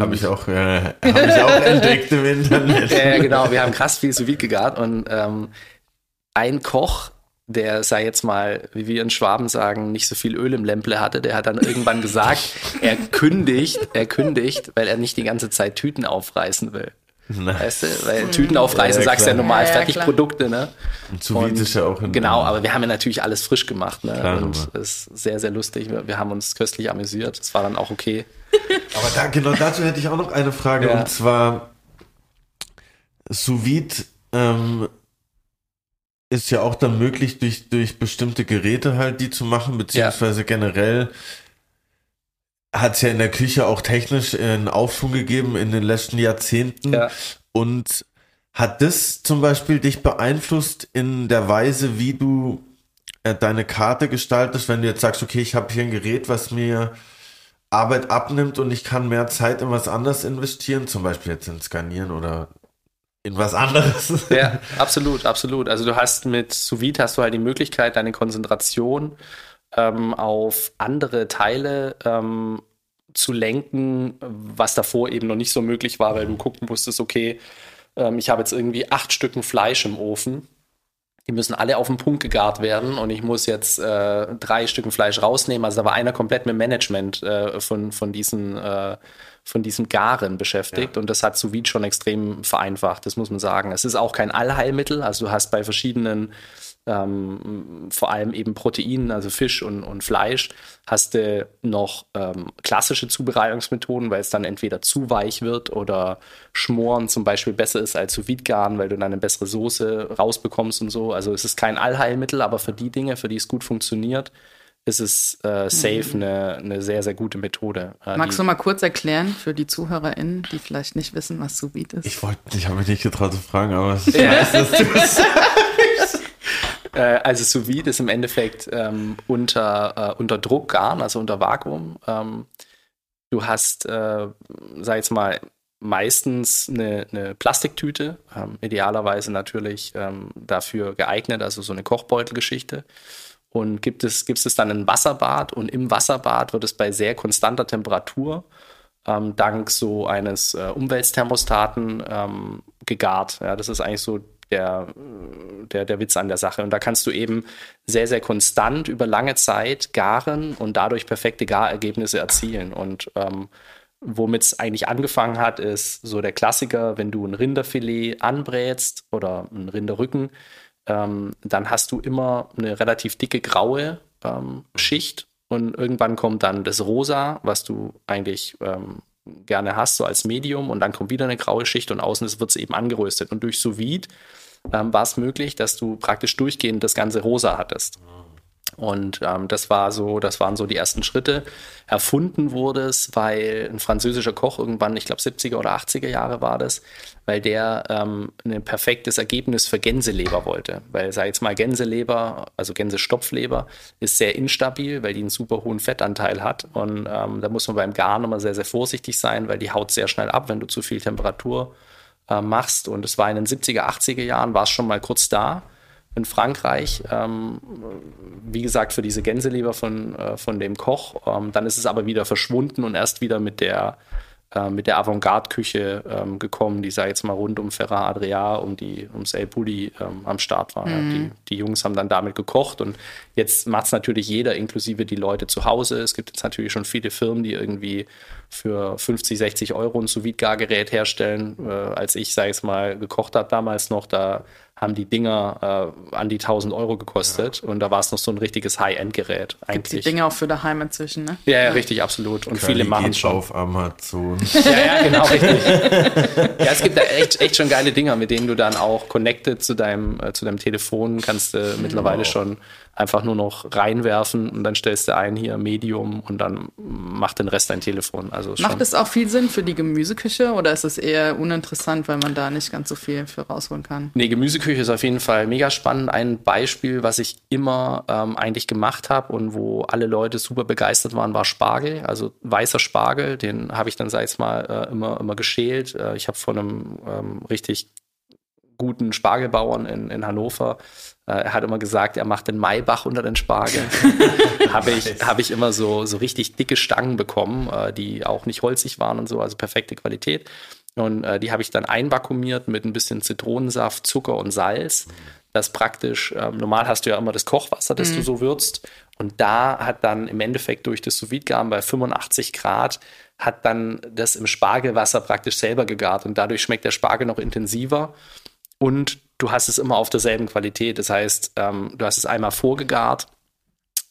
Habe ich auch, äh, hab ich auch entdeckt im Internet. (laughs) ja, genau. Wir haben krass viel sous vide gegart und ähm, ein Koch, der sei jetzt mal, wie wir in Schwaben sagen, nicht so viel Öl im Lämple hatte, der hat dann irgendwann gesagt, er kündigt, er kündigt, weil er nicht die ganze Zeit Tüten aufreißen will. Weißt du, weil. Tüten aufreißen, ja, sagst du ja normal ja, Fertigprodukte, ne? Und zu ist ja auch in Genau, aber wir haben ja natürlich alles frisch gemacht, ne? Klar, und es ist sehr, sehr lustig. Wir, wir haben uns köstlich amüsiert. Es war dann auch okay. (laughs) aber da, genau dazu hätte ich auch noch eine Frage. Ja. Und zwar, sous vide, ähm, ist ja auch dann möglich, durch, durch bestimmte Geräte halt die zu machen, beziehungsweise generell hat es ja in der Küche auch technisch einen Aufschwung gegeben in den letzten Jahrzehnten. Ja. Und hat das zum Beispiel dich beeinflusst in der Weise, wie du äh, deine Karte gestaltest, wenn du jetzt sagst, okay, ich habe hier ein Gerät, was mir Arbeit abnimmt und ich kann mehr Zeit in was anderes investieren, zum Beispiel jetzt in Skanieren oder in was anderes. (laughs) Ja, absolut, absolut. Also du hast mit Sous hast du halt die Möglichkeit, deine Konzentration ähm, auf andere Teile ähm, zu lenken, was davor eben noch nicht so möglich war, weil du gucken musstest, okay, ähm, ich habe jetzt irgendwie acht Stücken Fleisch im Ofen. Die müssen alle auf den Punkt gegart werden und ich muss jetzt äh, drei Stücken Fleisch rausnehmen. Also da war einer komplett mit Management äh, von, von diesen äh, von diesem Garen beschäftigt ja. und das hat sous vide schon extrem vereinfacht, das muss man sagen. Es ist auch kein Allheilmittel, also du hast bei verschiedenen ähm, vor allem eben Proteinen, also Fisch und, und Fleisch, hast du noch ähm, klassische Zubereitungsmethoden, weil es dann entweder zu weich wird oder Schmoren zum Beispiel besser ist als sous garen, weil du dann eine bessere Soße rausbekommst und so. Also es ist kein Allheilmittel, aber für die Dinge, für die es gut funktioniert, ist es äh, safe mhm. eine, eine sehr, sehr gute Methode. Äh, Magst du mal kurz erklären für die ZuhörerInnen, die vielleicht nicht wissen, was sous ist? Ich wollte, ich habe mich nicht getraut zu fragen, aber es ja. weiß, dass du äh, Also sous vide ist im Endeffekt ähm, unter, äh, unter Druck garen, also unter Vakuum. Ähm, du hast, äh, sag jetzt mal, meistens eine, eine Plastiktüte, ähm, idealerweise natürlich ähm, dafür geeignet, also so eine Kochbeutelgeschichte und gibt es, gibt es dann ein Wasserbad und im Wasserbad wird es bei sehr konstanter Temperatur ähm, dank so eines äh, Umweltthermostaten ähm, gegart. Ja, das ist eigentlich so der, der, der Witz an der Sache. Und da kannst du eben sehr, sehr konstant über lange Zeit garen und dadurch perfekte Garergebnisse erzielen. Und ähm, womit es eigentlich angefangen hat, ist so der Klassiker, wenn du ein Rinderfilet anbrätst oder ein Rinderrücken, ähm, dann hast du immer eine relativ dicke graue ähm, Schicht und irgendwann kommt dann das Rosa, was du eigentlich ähm, gerne hast, so als Medium und dann kommt wieder eine graue Schicht und außen wird es eben angeröstet. Und durch Sous Vide ähm, war es möglich, dass du praktisch durchgehend das ganze Rosa hattest. Und ähm, das war so, das waren so die ersten Schritte. Erfunden wurde es, weil ein französischer Koch irgendwann, ich glaube 70er oder 80er Jahre war das, weil der ähm, ein perfektes Ergebnis für Gänseleber wollte. Weil, sag jetzt mal, Gänseleber, also Gänsestopfleber, ist sehr instabil, weil die einen super hohen Fettanteil hat. Und ähm, da muss man beim Garen immer sehr, sehr vorsichtig sein, weil die haut sehr schnell ab, wenn du zu viel Temperatur äh, machst. Und es war in den 70er, 80er Jahren, war es schon mal kurz da in Frankreich, ähm, wie gesagt, für diese Gänseleber von, äh, von dem Koch. Ähm, dann ist es aber wieder verschwunden und erst wieder mit der äh, mit der Avantgarde-Küche ähm, gekommen, die, sag jetzt mal, rund um Ferrat Adria, um die, ums El Bulli ähm, am Start war. Mhm. Die, die Jungs haben dann damit gekocht und jetzt macht es natürlich jeder, inklusive die Leute zu Hause. Es gibt jetzt natürlich schon viele Firmen, die irgendwie für 50, 60 Euro ein sous gerät herstellen. Äh, als ich, sag ich mal, gekocht habe damals noch, da haben die Dinger äh, an die 1000 Euro gekostet ja. und da war es noch so ein richties High-End-Gerät. Gibt die Dinger auch für daheim inzwischen, ne? Ja, ja, richtig, absolut. Und Curly viele machen es schon. auf Amazon. (laughs) ja, ja, genau, richtig. (laughs) ja, es gibt da echt, echt schon geile Dinger, mit denen du dann auch connected zu deinem, äh, zu deinem Telefon kannst du äh, mittlerweile wow. schon einfach nur noch reinwerfen und dann stellst du ein hier Medium und dann macht den Rest dein Telefon. Also Macht es auch viel Sinn für die Gemüseküche oder ist es eher uninteressant, weil man da nicht ganz so viel für rausholen kann? Nee, Gemüseküche ist auf jeden Fall mega spannend. Ein Beispiel, was ich immer ähm, eigentlich gemacht habe und wo alle Leute super begeistert waren, war Spargel. Also weißer Spargel, den habe ich dann, sag ich mal, äh, immer, immer geschält. Äh, ich habe von einem ähm, richtig guten Spargelbauern in, in Hannover. Äh, er hat immer gesagt, er macht den Maibach unter den Spargel. (laughs) (laughs) habe ich, hab ich immer so, so richtig dicke Stangen bekommen, äh, die auch nicht holzig waren und so, also perfekte Qualität. Und äh, die habe ich dann einvakuumiert mit ein bisschen Zitronensaft, Zucker und Salz. Das praktisch, äh, normal hast du ja immer das Kochwasser, das mhm. du so würzt. Und da hat dann im Endeffekt durch das sous bei 85 Grad hat dann das im Spargelwasser praktisch selber gegart und dadurch schmeckt der Spargel noch intensiver und du hast es immer auf derselben Qualität. Das heißt, ähm, du hast es einmal vorgegart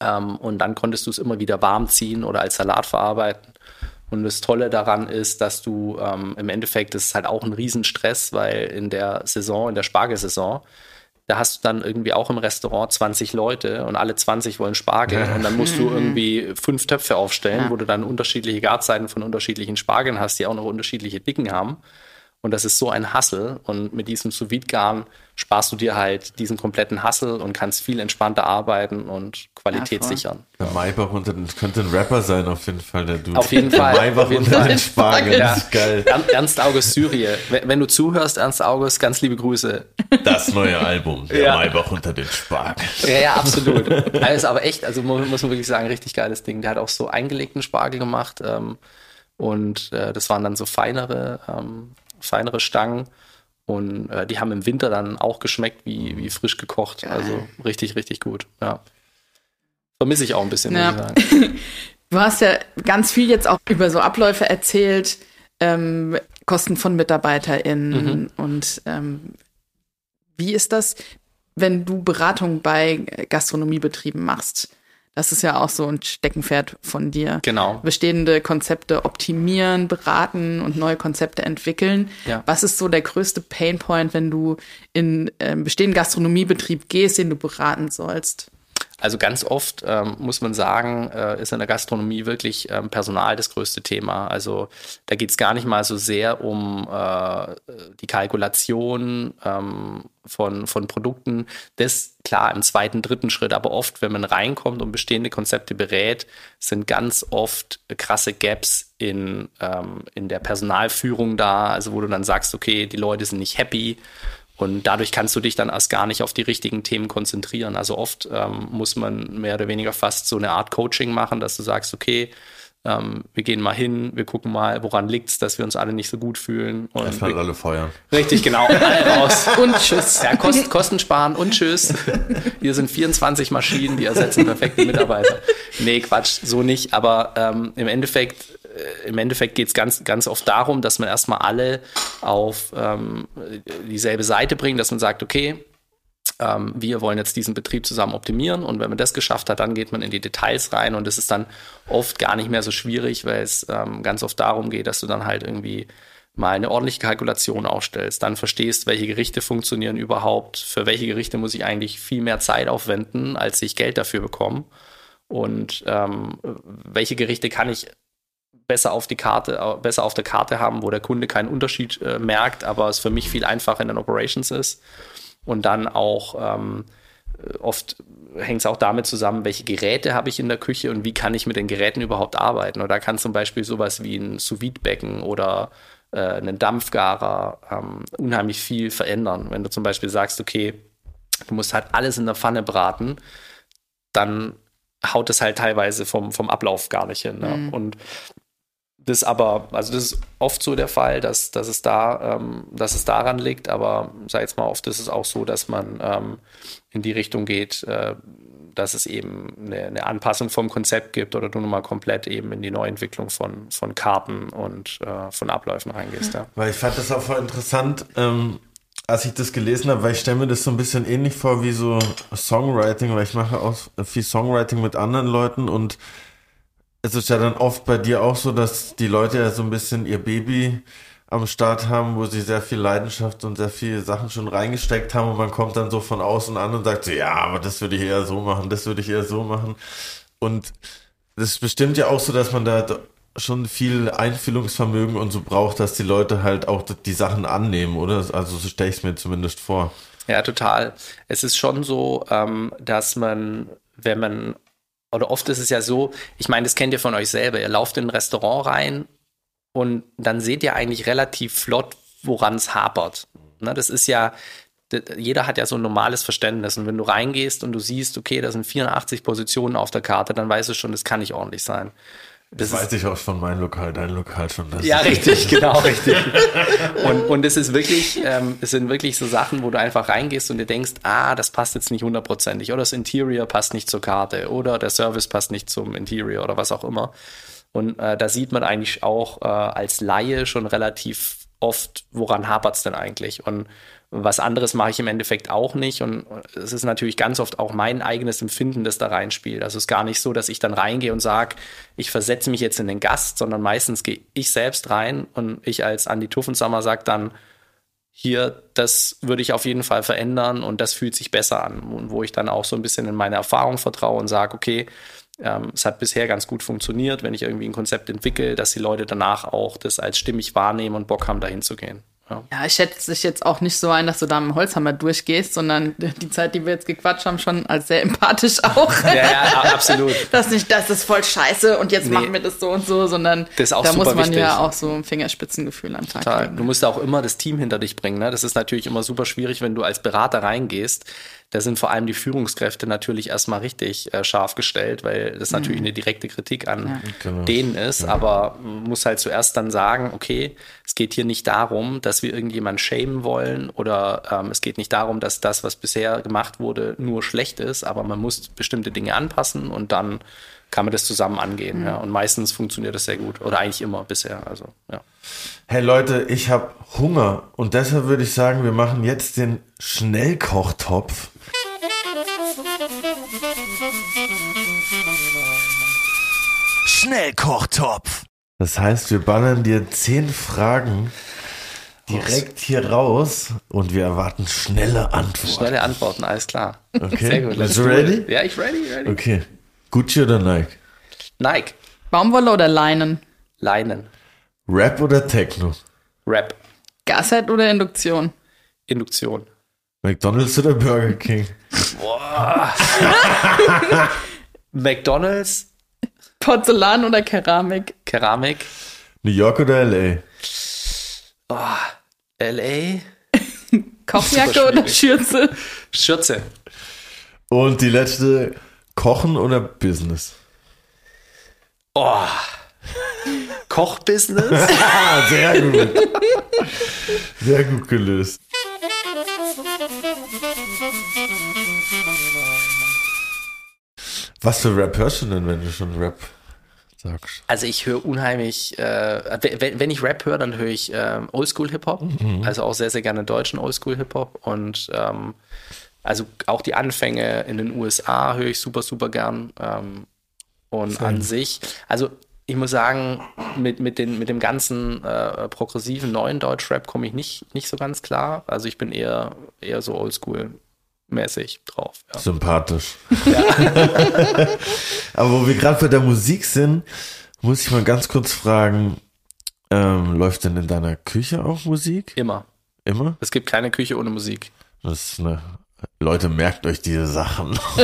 ähm, und dann konntest du es immer wieder warm ziehen oder als Salat verarbeiten. Und das Tolle daran ist, dass du ähm, im Endeffekt, das ist halt auch ein Riesenstress, weil in der Saison, in der Spargelsaison, da hast du dann irgendwie auch im Restaurant 20 Leute und alle 20 wollen Spargel ja. und dann musst du (laughs) irgendwie fünf Töpfe aufstellen, ja. wo du dann unterschiedliche Garzeiten von unterschiedlichen Spargeln hast, die auch noch unterschiedliche Dicken haben. Und das ist so ein Hassel. Und mit diesem sous garn sparst du dir halt diesen kompletten Hassel und kannst viel entspannter arbeiten und Qualität ja, sichern. Der Maybach unter den, könnte ein Rapper sein, auf jeden Fall, der Dude. Auf jeden Fall. Maybach unter den Spargel, ja. geil. Ernst August Syrie. Wenn, du zuhörst, Ernst August, ganz liebe Grüße. Das neue Album, der ja. Maybach unter den Spargel. Ja, ja, absolut. Also aber echt, also muss man wirklich sagen, richtig geiles Ding. Der hat auch so eingelegten Spargel gemacht. Ähm, und äh, das waren dann so feinere ähm, feinere Stangen. Und äh, die haben im Winter dann auch geschmeckt wie, wie frisch gekocht. Geil. Also richtig, richtig gut. Ja. Vermisse ich auch ein bisschen, ja. muss ich sagen. (laughs) Du hast ja ganz viel jetzt auch über so Abläufe erzählt, ähm, Kosten von MitarbeiterInnen mhm. und ähm, wie ist das, wenn du Beratung bei Gastronomiebetrieben machst? Das ist ja auch so ein Steckenpferd von dir. Genau. Bestehende Konzepte optimieren, beraten und neue Konzepte entwickeln. Ja. Was ist so der größte Painpoint, wenn du in ähm, bestehenden Gastronomiebetrieb gehst, den du beraten sollst? Also ganz oft ähm, muss man sagen, äh, ist in der Gastronomie wirklich ähm, Personal das größte Thema. Also da geht es gar nicht mal so sehr um äh, die Kalkulation ähm, von, von Produkten. Das klar im zweiten, dritten Schritt, aber oft, wenn man reinkommt und bestehende Konzepte berät, sind ganz oft krasse Gaps in, ähm, in der Personalführung da, also wo du dann sagst, okay, die Leute sind nicht happy und dadurch kannst du dich dann erst gar nicht auf die richtigen Themen konzentrieren. Also oft ähm, muss man mehr oder weniger fast so eine Art Coaching machen, dass du sagst, okay, ähm, wir gehen mal hin, wir gucken mal, woran liegt es, dass wir uns alle nicht so gut fühlen. Und Erstmal alle feuern. Richtig, genau. (laughs) Alle raus. und tschüss. Ja, Kost, Kosten sparen und tschüss. (laughs) Hier sind 24 Maschinen, die ersetzen perfekte Mitarbeiter. Nee, Quatsch, so nicht. Aber ähm, im Endeffekt im Endeffekt geht es ganz, ganz oft darum, dass man erstmal alle auf ähm, dieselbe Seite bringt, dass man sagt, okay, ähm, wir wollen jetzt diesen Betrieb zusammen optimieren und wenn man das geschafft hat, dann geht man in die Details rein und es ist dann oft gar nicht mehr so schwierig, weil es ähm, ganz oft darum geht, dass du dann halt irgendwie mal eine ordentliche Kalkulation aufstellst, dann verstehst, welche Gerichte funktionieren überhaupt, für welche Gerichte muss ich eigentlich viel mehr Zeit aufwenden, als ich Geld dafür bekomme und ähm, welche Gerichte kann ich besser auf die Karte, besser auf der Karte haben, wo der Kunde keinen Unterschied äh, merkt, aber es für mich viel einfacher in den Operations ist. Und dann auch ähm, oft hängt es auch damit zusammen, welche Geräte habe ich in der Küche und wie kann ich mit den Geräten überhaupt arbeiten. Oder kann zum Beispiel sowas wie ein sous becken oder äh, einen Dampfgarer ähm, unheimlich viel verändern. Wenn du zum Beispiel sagst, okay, du musst halt alles in der Pfanne braten, dann haut es halt teilweise vom, vom Ablauf gar nicht hin. Ne? Mhm. Und das aber, also das ist oft so der Fall, dass, dass, es, da, ähm, dass es daran liegt, aber sag jetzt mal, oft ist es auch so, dass man ähm, in die Richtung geht, äh, dass es eben eine, eine, Anpassung vom Konzept gibt oder du nochmal komplett eben in die Neuentwicklung von, von Karten und äh, von Abläufen reingehst. Ja. Weil ich fand das auch voll interessant, ähm, als ich das gelesen habe, weil ich stelle mir das so ein bisschen ähnlich vor wie so Songwriting, weil ich mache auch viel Songwriting mit anderen Leuten und es ist ja dann oft bei dir auch so, dass die Leute ja so ein bisschen ihr Baby am Start haben, wo sie sehr viel Leidenschaft und sehr viele Sachen schon reingesteckt haben und man kommt dann so von außen an und sagt so, ja, aber das würde ich eher so machen, das würde ich eher so machen. Und das ist bestimmt ja auch so, dass man da schon viel Einfühlungsvermögen und so braucht, dass die Leute halt auch die Sachen annehmen, oder? Also so stelle ich es mir zumindest vor. Ja, total. Es ist schon so, ähm, dass man, wenn man oder oft ist es ja so, ich meine, das kennt ihr von euch selber. Ihr lauft in ein Restaurant rein und dann seht ihr eigentlich relativ flott, woran es hapert. Ne, das ist ja, jeder hat ja so ein normales Verständnis. Und wenn du reingehst und du siehst, okay, da sind 84 Positionen auf der Karte, dann weißt du schon, das kann nicht ordentlich sein. Das, das weiß ich auch von meinem Lokal, dein Lokal schon. Das ja, richtig, (laughs) genau, richtig. Und, und es ist wirklich, ähm, es sind wirklich so Sachen, wo du einfach reingehst und dir denkst, ah, das passt jetzt nicht hundertprozentig oder das Interior passt nicht zur Karte oder der Service passt nicht zum Interior oder was auch immer. Und äh, da sieht man eigentlich auch äh, als Laie schon relativ oft, woran hapert es denn eigentlich? Und was anderes mache ich im Endeffekt auch nicht. Und es ist natürlich ganz oft auch mein eigenes Empfinden, das da reinspielt. Also es ist gar nicht so, dass ich dann reingehe und sage, ich versetze mich jetzt in den Gast, sondern meistens gehe ich selbst rein und ich als Andi Tuffensammer sage dann, hier, das würde ich auf jeden Fall verändern und das fühlt sich besser an. Und wo ich dann auch so ein bisschen in meine Erfahrung vertraue und sage, okay, ähm, es hat bisher ganz gut funktioniert, wenn ich irgendwie ein Konzept entwickle, dass die Leute danach auch das als stimmig wahrnehmen und Bock haben, dahin zu gehen. Ja. ja, ich schätze dich jetzt auch nicht so ein, dass du da mit dem Holzhammer durchgehst, sondern die Zeit, die wir jetzt gequatscht haben, schon als sehr empathisch auch. ja, ja, absolut. (laughs) das nicht, das ist voll scheiße und jetzt nee. machen wir das so und so, sondern da muss man wichtig. ja auch so ein Fingerspitzengefühl am Tag Total. Du musst auch immer das Team hinter dich bringen. Ne? Das ist natürlich immer super schwierig, wenn du als Berater reingehst da sind vor allem die Führungskräfte natürlich erstmal richtig äh, scharf gestellt, weil das natürlich mhm. eine direkte Kritik an ja. Genau. denen ist. Ja. Aber man muss halt zuerst dann sagen, okay, es geht hier nicht darum, dass wir irgendjemanden shamen wollen oder ähm, es geht nicht darum, dass das, was bisher gemacht wurde, nur schlecht ist, aber man muss bestimmte Dinge anpassen und dann kann man das zusammen angehen. Ja. Und meistens funktioniert das sehr gut oder eigentlich immer bisher. Also, ja. Hey Leute, ich habe Hunger und deshalb würde ich sagen, wir machen jetzt den Schnellkochtopf. Schnellkochtopf. Das heißt, wir ballern dir zehn Fragen direkt hier raus und wir erwarten schnelle Antworten. Schnelle Antworten, alles klar. Okay. Sehr gut. Bist du ready? Ja, ich ready, ready. Okay. Gucci oder Nike? Nike, Baumwolle oder Leinen? Leinen, Rap oder Techno? Rap, Gasset oder Induktion? Induktion. McDonald's oder Burger King? (laughs) McDonalds, Porzellan oder Keramik? Keramik, New York oder LA? LA, (laughs) Kochjacke oder. Schürze? Schürze, Und die letzte, Kochen oder Business? oh. Kochbusiness, (laughs) sehr gut. Sehr gut gelöst. Was für Rap hörst du denn, wenn du schon Rap sagst? Also ich höre unheimlich, äh, wenn, wenn ich Rap höre, dann höre ich ähm, Oldschool-Hip-Hop, also auch sehr, sehr gerne deutschen Oldschool-Hip-Hop und ähm, also auch die Anfänge in den USA höre ich super, super gern ähm, und an sich, also ich muss sagen, mit, mit, den, mit dem ganzen äh, progressiven neuen Deutschrap komme ich nicht, nicht so ganz klar, also ich bin eher, eher so Oldschool-mäßig drauf. Ja. Sympathisch. (laughs) Aber wo wir gerade bei der Musik sind, muss ich mal ganz kurz fragen, ähm, läuft denn in deiner Küche auch Musik? Immer. Immer? Es gibt keine Küche ohne Musik. Das ist eine, Leute, merkt euch diese Sachen. (laughs)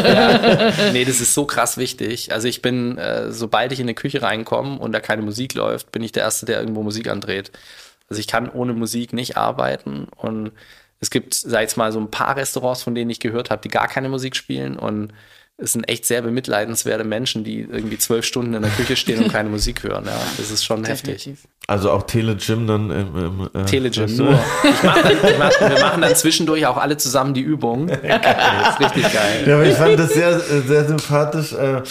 Nee, das ist so krass wichtig. Also ich bin, äh, sobald ich in eine Küche reinkomme und da keine Musik läuft, bin ich der Erste, der irgendwo Musik andreht. Also ich kann ohne Musik nicht arbeiten und es gibt, sag ich jetzt mal, so ein paar Restaurants, von denen ich gehört habe, die gar keine Musik spielen und es sind echt sehr bemitleidenswerte Menschen, die irgendwie zwölf Stunden in der Küche stehen und keine Musik hören. Ja, das ist schon heftig. Definitiv. Also auch Telegym dann im, im äh, Telegym nur. Ich mach dann, ich mach, wir machen dann zwischendurch auch alle zusammen die Übung. (laughs) Das ist richtig geil. Ja, aber ich fand das sehr, sehr sympathisch, äh,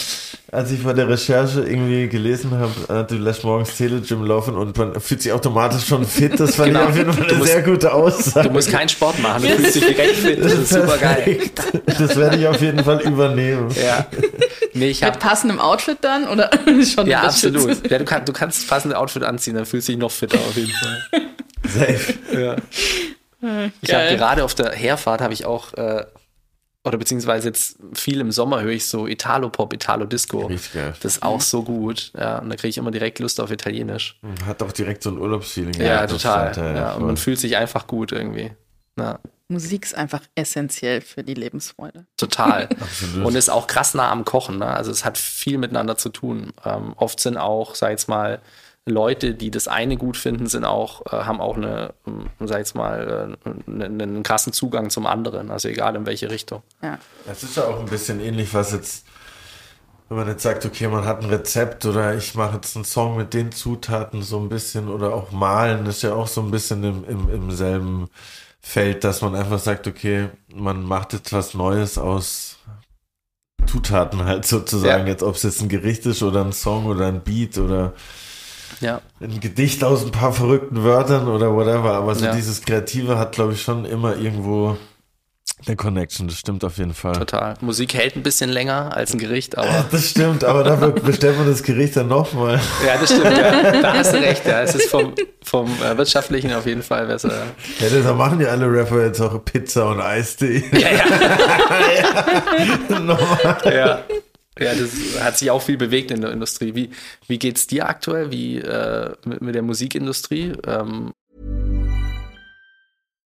als ich bei der Recherche irgendwie gelesen habe, äh, du lässt morgens Telegym laufen und man fühlt sich automatisch schon fit. Das fand Genau. ich auf jeden Fall eine musst- sehr gute Aussage. Du musst keinen Sport machen, du (laughs) fühlst dich direkt fit. Das ist super geil. Das werde ich auf jeden Fall übernehmen. Ja. (laughs) Nee, ich Mit hab, passendem Outfit dann? Oder (laughs) schon ja, absolut. Ja, du, kann, du kannst passende Outfit anziehen, dann fühlst du dich noch fitter auf jeden Fall. (laughs) Safe. Ja. Ich habe gerade auf der Herfahrt habe ich auch, äh, oder beziehungsweise jetzt viel im Sommer höre ich so Italo-Pop, Italo-Disco. Richtig geil. Das ist auch so gut. Ja, und da kriege ich immer direkt Lust auf Italienisch. Hat auch direkt so ein Urlaubsfeeling. Ja, total. Ja, und man fühlt sich einfach gut irgendwie. Ja, Musik ist einfach essentiell für die Lebensfreude. total. (laughs) Absolut. Und ist auch krass nah am Kochen. Ne? Also es hat viel miteinander zu tun. Ähm, oft sind auch, sag jetzt mal, Leute, die das eine gut finden, sind auch, äh, haben auch eine, ähm, sag jetzt mal, äh, einen, einen krassen Zugang zum anderen. Also egal in welche Richtung. Ja. Es ist ja auch ein bisschen ähnlich, was jetzt, wenn man jetzt sagt, okay, man hat ein Rezept oder ich mache jetzt einen Song mit den Zutaten so ein bisschen oder auch malen, ist ja auch so ein bisschen im, im, im selben Feld, dass man einfach sagt, okay, man macht jetzt was Neues aus Zutaten halt sozusagen, Ja. jetzt ob es jetzt ein Gericht ist oder ein Song oder ein Beat oder Ja, ein Gedicht aus ein paar verrückten Wörtern oder whatever, aber so Ja. dieses Kreative hat, glaube ich, schon immer irgendwo eine Connection, das stimmt auf jeden Fall. total. Musik hält ein bisschen länger als ein Gericht, aber (laughs) Das stimmt, aber dafür bestellt man das Gericht dann nochmal. ja, das stimmt. Ja. Da hast du recht. Ja. Es ist vom, vom äh, Wirtschaftlichen auf jeden Fall besser. Ja, deshalb machen ja alle Rapper jetzt auch Pizza und Eistee. Ja, (laughs) ja. Nochmal. Ja. Ja, das hat sich auch viel bewegt in der Industrie. Wie, wie geht's dir aktuell? Wie äh, mit, mit der Musikindustrie? Ähm,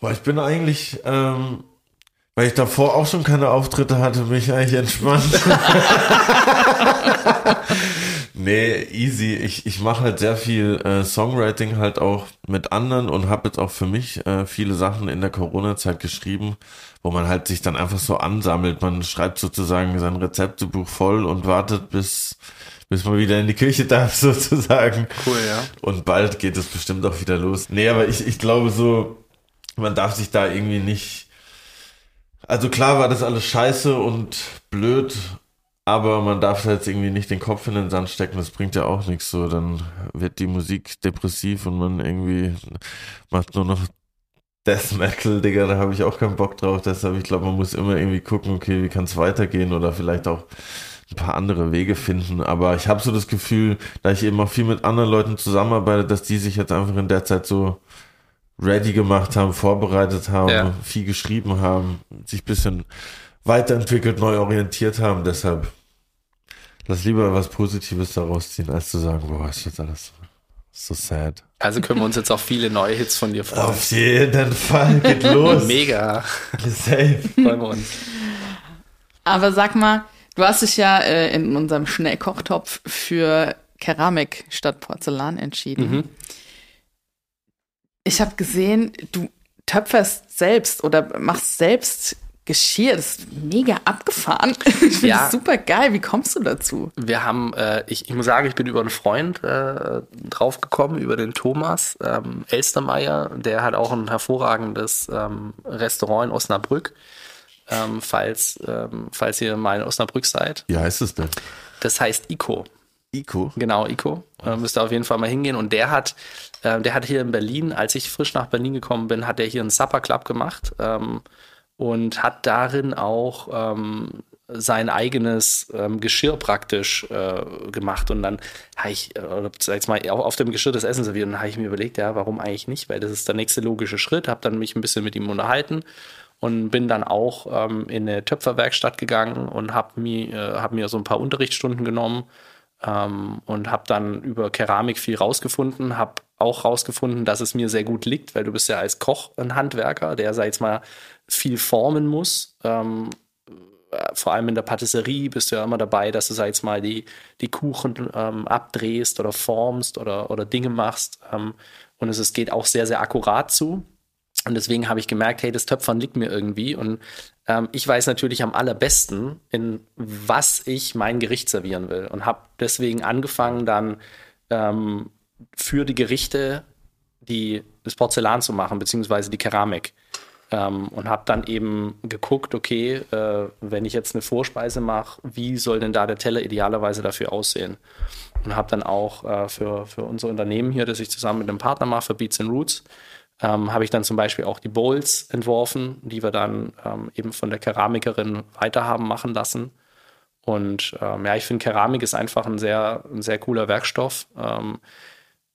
Boah, ich bin eigentlich, ähm, weil ich davor auch schon keine Auftritte hatte, mich eigentlich entspannt. (laughs) nee, easy. Ich, ich mache halt sehr viel äh, Songwriting halt auch mit anderen und habe jetzt auch für mich äh, viele Sachen in der Corona-Zeit geschrieben, wo man halt sich dann einfach so ansammelt. Man schreibt sozusagen sein Rezeptebuch voll und wartet, bis, bis man wieder in die Küche darf, (laughs) sozusagen. Cool, ja. Und bald geht es bestimmt auch wieder los. Nee, aber ich, ich glaube so, man darf sich da irgendwie nicht also klar war das alles scheiße und blöd, aber man darf da jetzt irgendwie nicht den Kopf in den Sand stecken, das bringt ja auch nichts so. Dann wird die Musik depressiv und man irgendwie macht nur noch Death Metal, Digga, da habe ich auch keinen Bock drauf. Deshalb, ich glaube, man muss immer irgendwie gucken, okay, wie kann es weitergehen oder vielleicht auch ein paar andere Wege finden. Aber ich habe so das Gefühl, da ich eben auch viel mit anderen Leuten zusammenarbeite, dass die sich jetzt einfach in der Zeit so ready gemacht haben, vorbereitet haben, ja. viel geschrieben haben, sich bisschen weiterentwickelt, neu orientiert haben. Deshalb lass lieber was Positives daraus ziehen, als zu sagen, boah, ist jetzt alles so sad. Also können wir uns jetzt auch viele neue Hits von dir freuen. Auf jeden Fall, geht (laughs) los. Mega. Safe. Freuen wir uns. Aber sag mal, du hast dich ja äh, in unserem Schnellkochtopf für Keramik statt Porzellan entschieden. Mhm. Ich habe gesehen, du töpferst selbst oder machst selbst Geschirr. Das ist mega abgefahren. (laughs) Ich finde ja. das super geil. Wie kommst du dazu? Wir haben, äh, ich, ich muss sagen, ich bin über einen Freund äh, draufgekommen, über den Thomas ähm, Elstermeier. Der hat auch ein hervorragendes ähm, Restaurant in Osnabrück. Ähm, falls, ähm, falls ihr mal in Osnabrück seid. Wie heißt es denn? Das heißt Ico. Ico? Genau, Ico. Äh, müsst ihr auf jeden Fall mal hingehen. Und der hat, äh, der hat hier in Berlin, als ich frisch nach Berlin gekommen bin, hat er hier einen Supper Club gemacht ähm, und hat darin auch ähm, sein eigenes ähm, Geschirr praktisch äh, gemacht und dann habe ich, äh, sag mal, auf dem Geschirr das Essen serviert und dann habe ich mir überlegt, ja, warum eigentlich nicht, weil das ist der nächste logische Schritt, habe dann mich ein bisschen mit ihm unterhalten und bin dann auch ähm, in eine Töpferwerkstatt gegangen und habe mir, äh, hab mir so ein paar Unterrichtsstunden genommen ähm, und habe dann über Keramik viel rausgefunden, habe auch rausgefunden, dass es mir sehr gut liegt, weil du bist ja als Koch ein Handwerker, der, sag jetzt mal, viel formen muss. Ähm, äh, vor allem in der Patisserie bist du ja immer dabei, dass du, sag jetzt mal, die, die Kuchen ähm, abdrehst oder formst oder, oder Dinge machst. Ähm, und es, es geht auch sehr, sehr akkurat zu. Und deswegen habe ich gemerkt, hey, das Töpfern liegt mir irgendwie. Und ähm, ich weiß natürlich am allerbesten, in was ich mein Gericht servieren will. Und habe deswegen angefangen, dann ähm, für die Gerichte die, das Porzellan zu machen, beziehungsweise die Keramik. Ähm, und habe dann eben geguckt, okay, äh, wenn ich jetzt eine Vorspeise mache, wie soll denn da der Teller idealerweise dafür aussehen? Und habe dann auch äh, für, für unser Unternehmen hier, das ich zusammen mit einem Partner mache, für Beats and Roots, ähm, habe ich dann zum Beispiel auch die Bowls entworfen, die wir dann ähm, eben von der Keramikerin weiterhaben machen lassen. Und ähm, ja, ich finde, Keramik ist einfach ein sehr, ein sehr cooler Werkstoff. Ähm,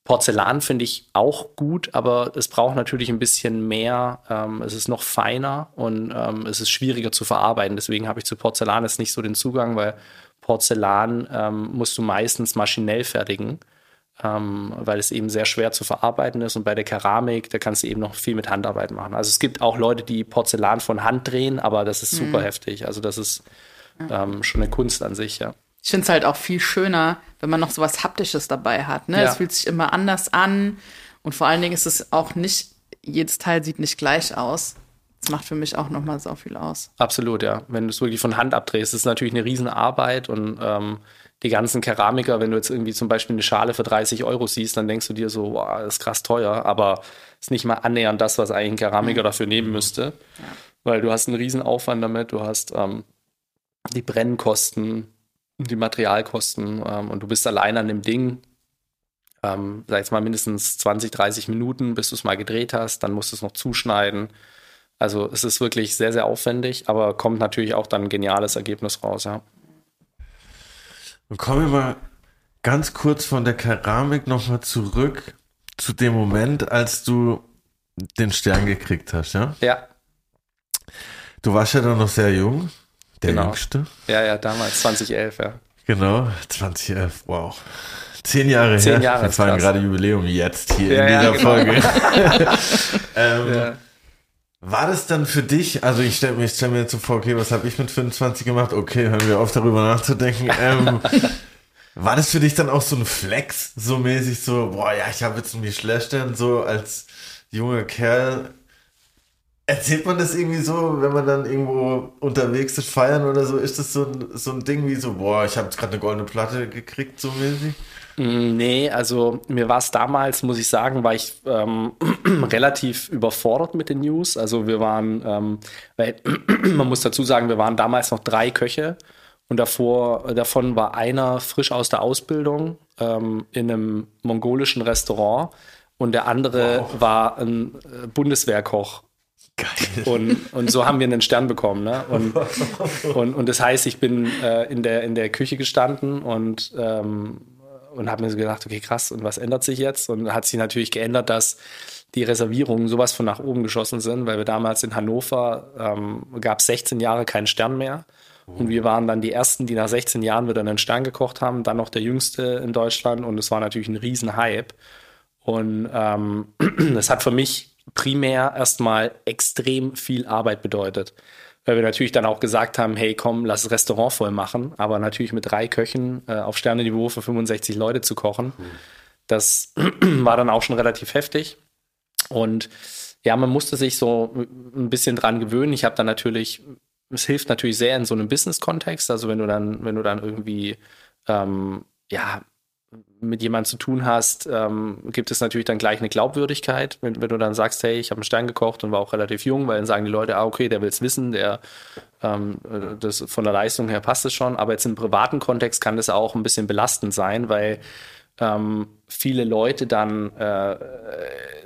Porzellan finde ich auch gut, aber es braucht natürlich ein bisschen mehr. Ähm, es ist noch feiner und ähm, es ist schwieriger zu verarbeiten. Deswegen habe ich zu Porzellan jetzt nicht so den Zugang, weil Porzellan musst du meistens maschinell fertigen ähm, weil es eben sehr schwer zu verarbeiten ist. Und bei der Keramik, da kannst du eben noch viel mit Handarbeit machen. Also es gibt auch Leute, die Porzellan von Hand drehen, aber das ist super mhm. heftig. Also das ist ähm, schon eine Kunst an sich, ja. Ich finde es halt auch viel schöner, wenn man noch so was Haptisches dabei hat. Ne? Ja. Es fühlt sich immer anders an. Und vor allen Dingen ist es auch nicht, jedes Teil sieht nicht gleich aus. Das macht für mich auch nochmal so viel aus. Absolut, ja. Wenn du es wirklich von Hand abdrehst, ist es natürlich eine Riesenarbeit und ähm, die ganzen Keramiker, wenn du jetzt irgendwie zum Beispiel eine Schale für 30 Euro siehst, dann denkst du dir so, wow, das ist krass teuer, aber ist nicht mal annähernd das, was eigentlich ein Keramiker mhm. dafür nehmen müsste. Ja. Weil du hast einen riesen Aufwand damit, du hast ähm, die Brennkosten, die Materialkosten ähm, und du bist allein an dem Ding, ähm, sag jetzt mal mindestens 20, 30 Minuten, bis du es mal gedreht hast, dann musst du es noch zuschneiden. Also es ist wirklich sehr, sehr aufwendig, aber kommt natürlich auch dann ein geniales Ergebnis raus, ja. Und kommen wir mal ganz kurz von der Keramik nochmal zurück zu dem Moment, als du den Stern gekriegt hast, ja? Ja. Du warst ja dann noch sehr jung, der genau. Jüngste. Ja, ja, damals 2011, ja. Genau, 2011, wow. Zehn Jahre Zehn her. Jahre Wir feiern gerade Jubiläum jetzt hier ja, in dieser ja, genau. Folge. (laughs) ähm, ja. War das dann für dich, also ich stelle stell mir jetzt so vor, okay, was habe ich mit 25 gemacht? Okay, hören wir auf darüber nachzudenken. (laughs) Ähm, war das für dich dann auch so ein Flex, so mäßig so, boah, ja, ich habe jetzt einen Michelin-Stern, so als junger Kerl. Erzählt man das irgendwie so, wenn man dann irgendwo unterwegs ist, feiern oder so? Ist das so ein, so ein Ding wie so, boah, ich habe jetzt gerade eine goldene Platte gekriegt, so mäßig? Nee, also mir war es damals, muss ich sagen, war ich ähm, (clears throat) relativ überfordert mit den News. Also wir waren, ähm, weil (clears throat) man muss dazu sagen, wir waren damals noch drei Köche und davor, davon war einer frisch aus der Ausbildung ähm, in einem mongolischen Restaurant und der andere wow. war ein äh, Bundeswehrkoch. Geil. Und, und so haben wir einen Stern bekommen. Ne? Und, (laughs) und, und das heißt, ich bin äh, in, der, in der Küche gestanden und ähm, und habe mir so gedacht, okay, krass, und was ändert sich jetzt? Und hat sich natürlich geändert, dass die Reservierungen sowas von nach oben geschossen sind, weil wir damals in Hannover ähm, gab es 16 Jahre keinen Stern mehr. Und wir waren dann die Ersten, die nach 16 Jahren wieder einen Stern gekocht haben, dann noch der Jüngste in Deutschland und es war natürlich ein Riesenhype. Und ähm, (clears throat) hat für mich primär erstmal extrem viel Arbeit bedeutet weil wir natürlich dann auch gesagt haben, hey komm, lass das Restaurant voll machen, aber natürlich mit drei Köchen äh, auf Sterneniveau für 65 Leute zu kochen, mhm. das (clears throat) war dann auch schon relativ heftig. Und ja, man musste sich so ein bisschen dran gewöhnen. Ich habe dann natürlich, es hilft natürlich sehr in so einem Business-Kontext, also wenn du dann, wenn du dann irgendwie ähm, ja, mit jemandem zu tun hast, ähm, gibt es natürlich dann gleich eine Glaubwürdigkeit. Wenn, wenn du dann sagst, hey, ich habe einen Stein gekocht und war auch relativ jung, weil dann sagen die Leute, ah, okay, der will es wissen, der ähm, das von der Leistung her passt es schon. Aber jetzt im privaten Kontext kann das auch ein bisschen belastend sein, weil ähm, viele Leute dann äh,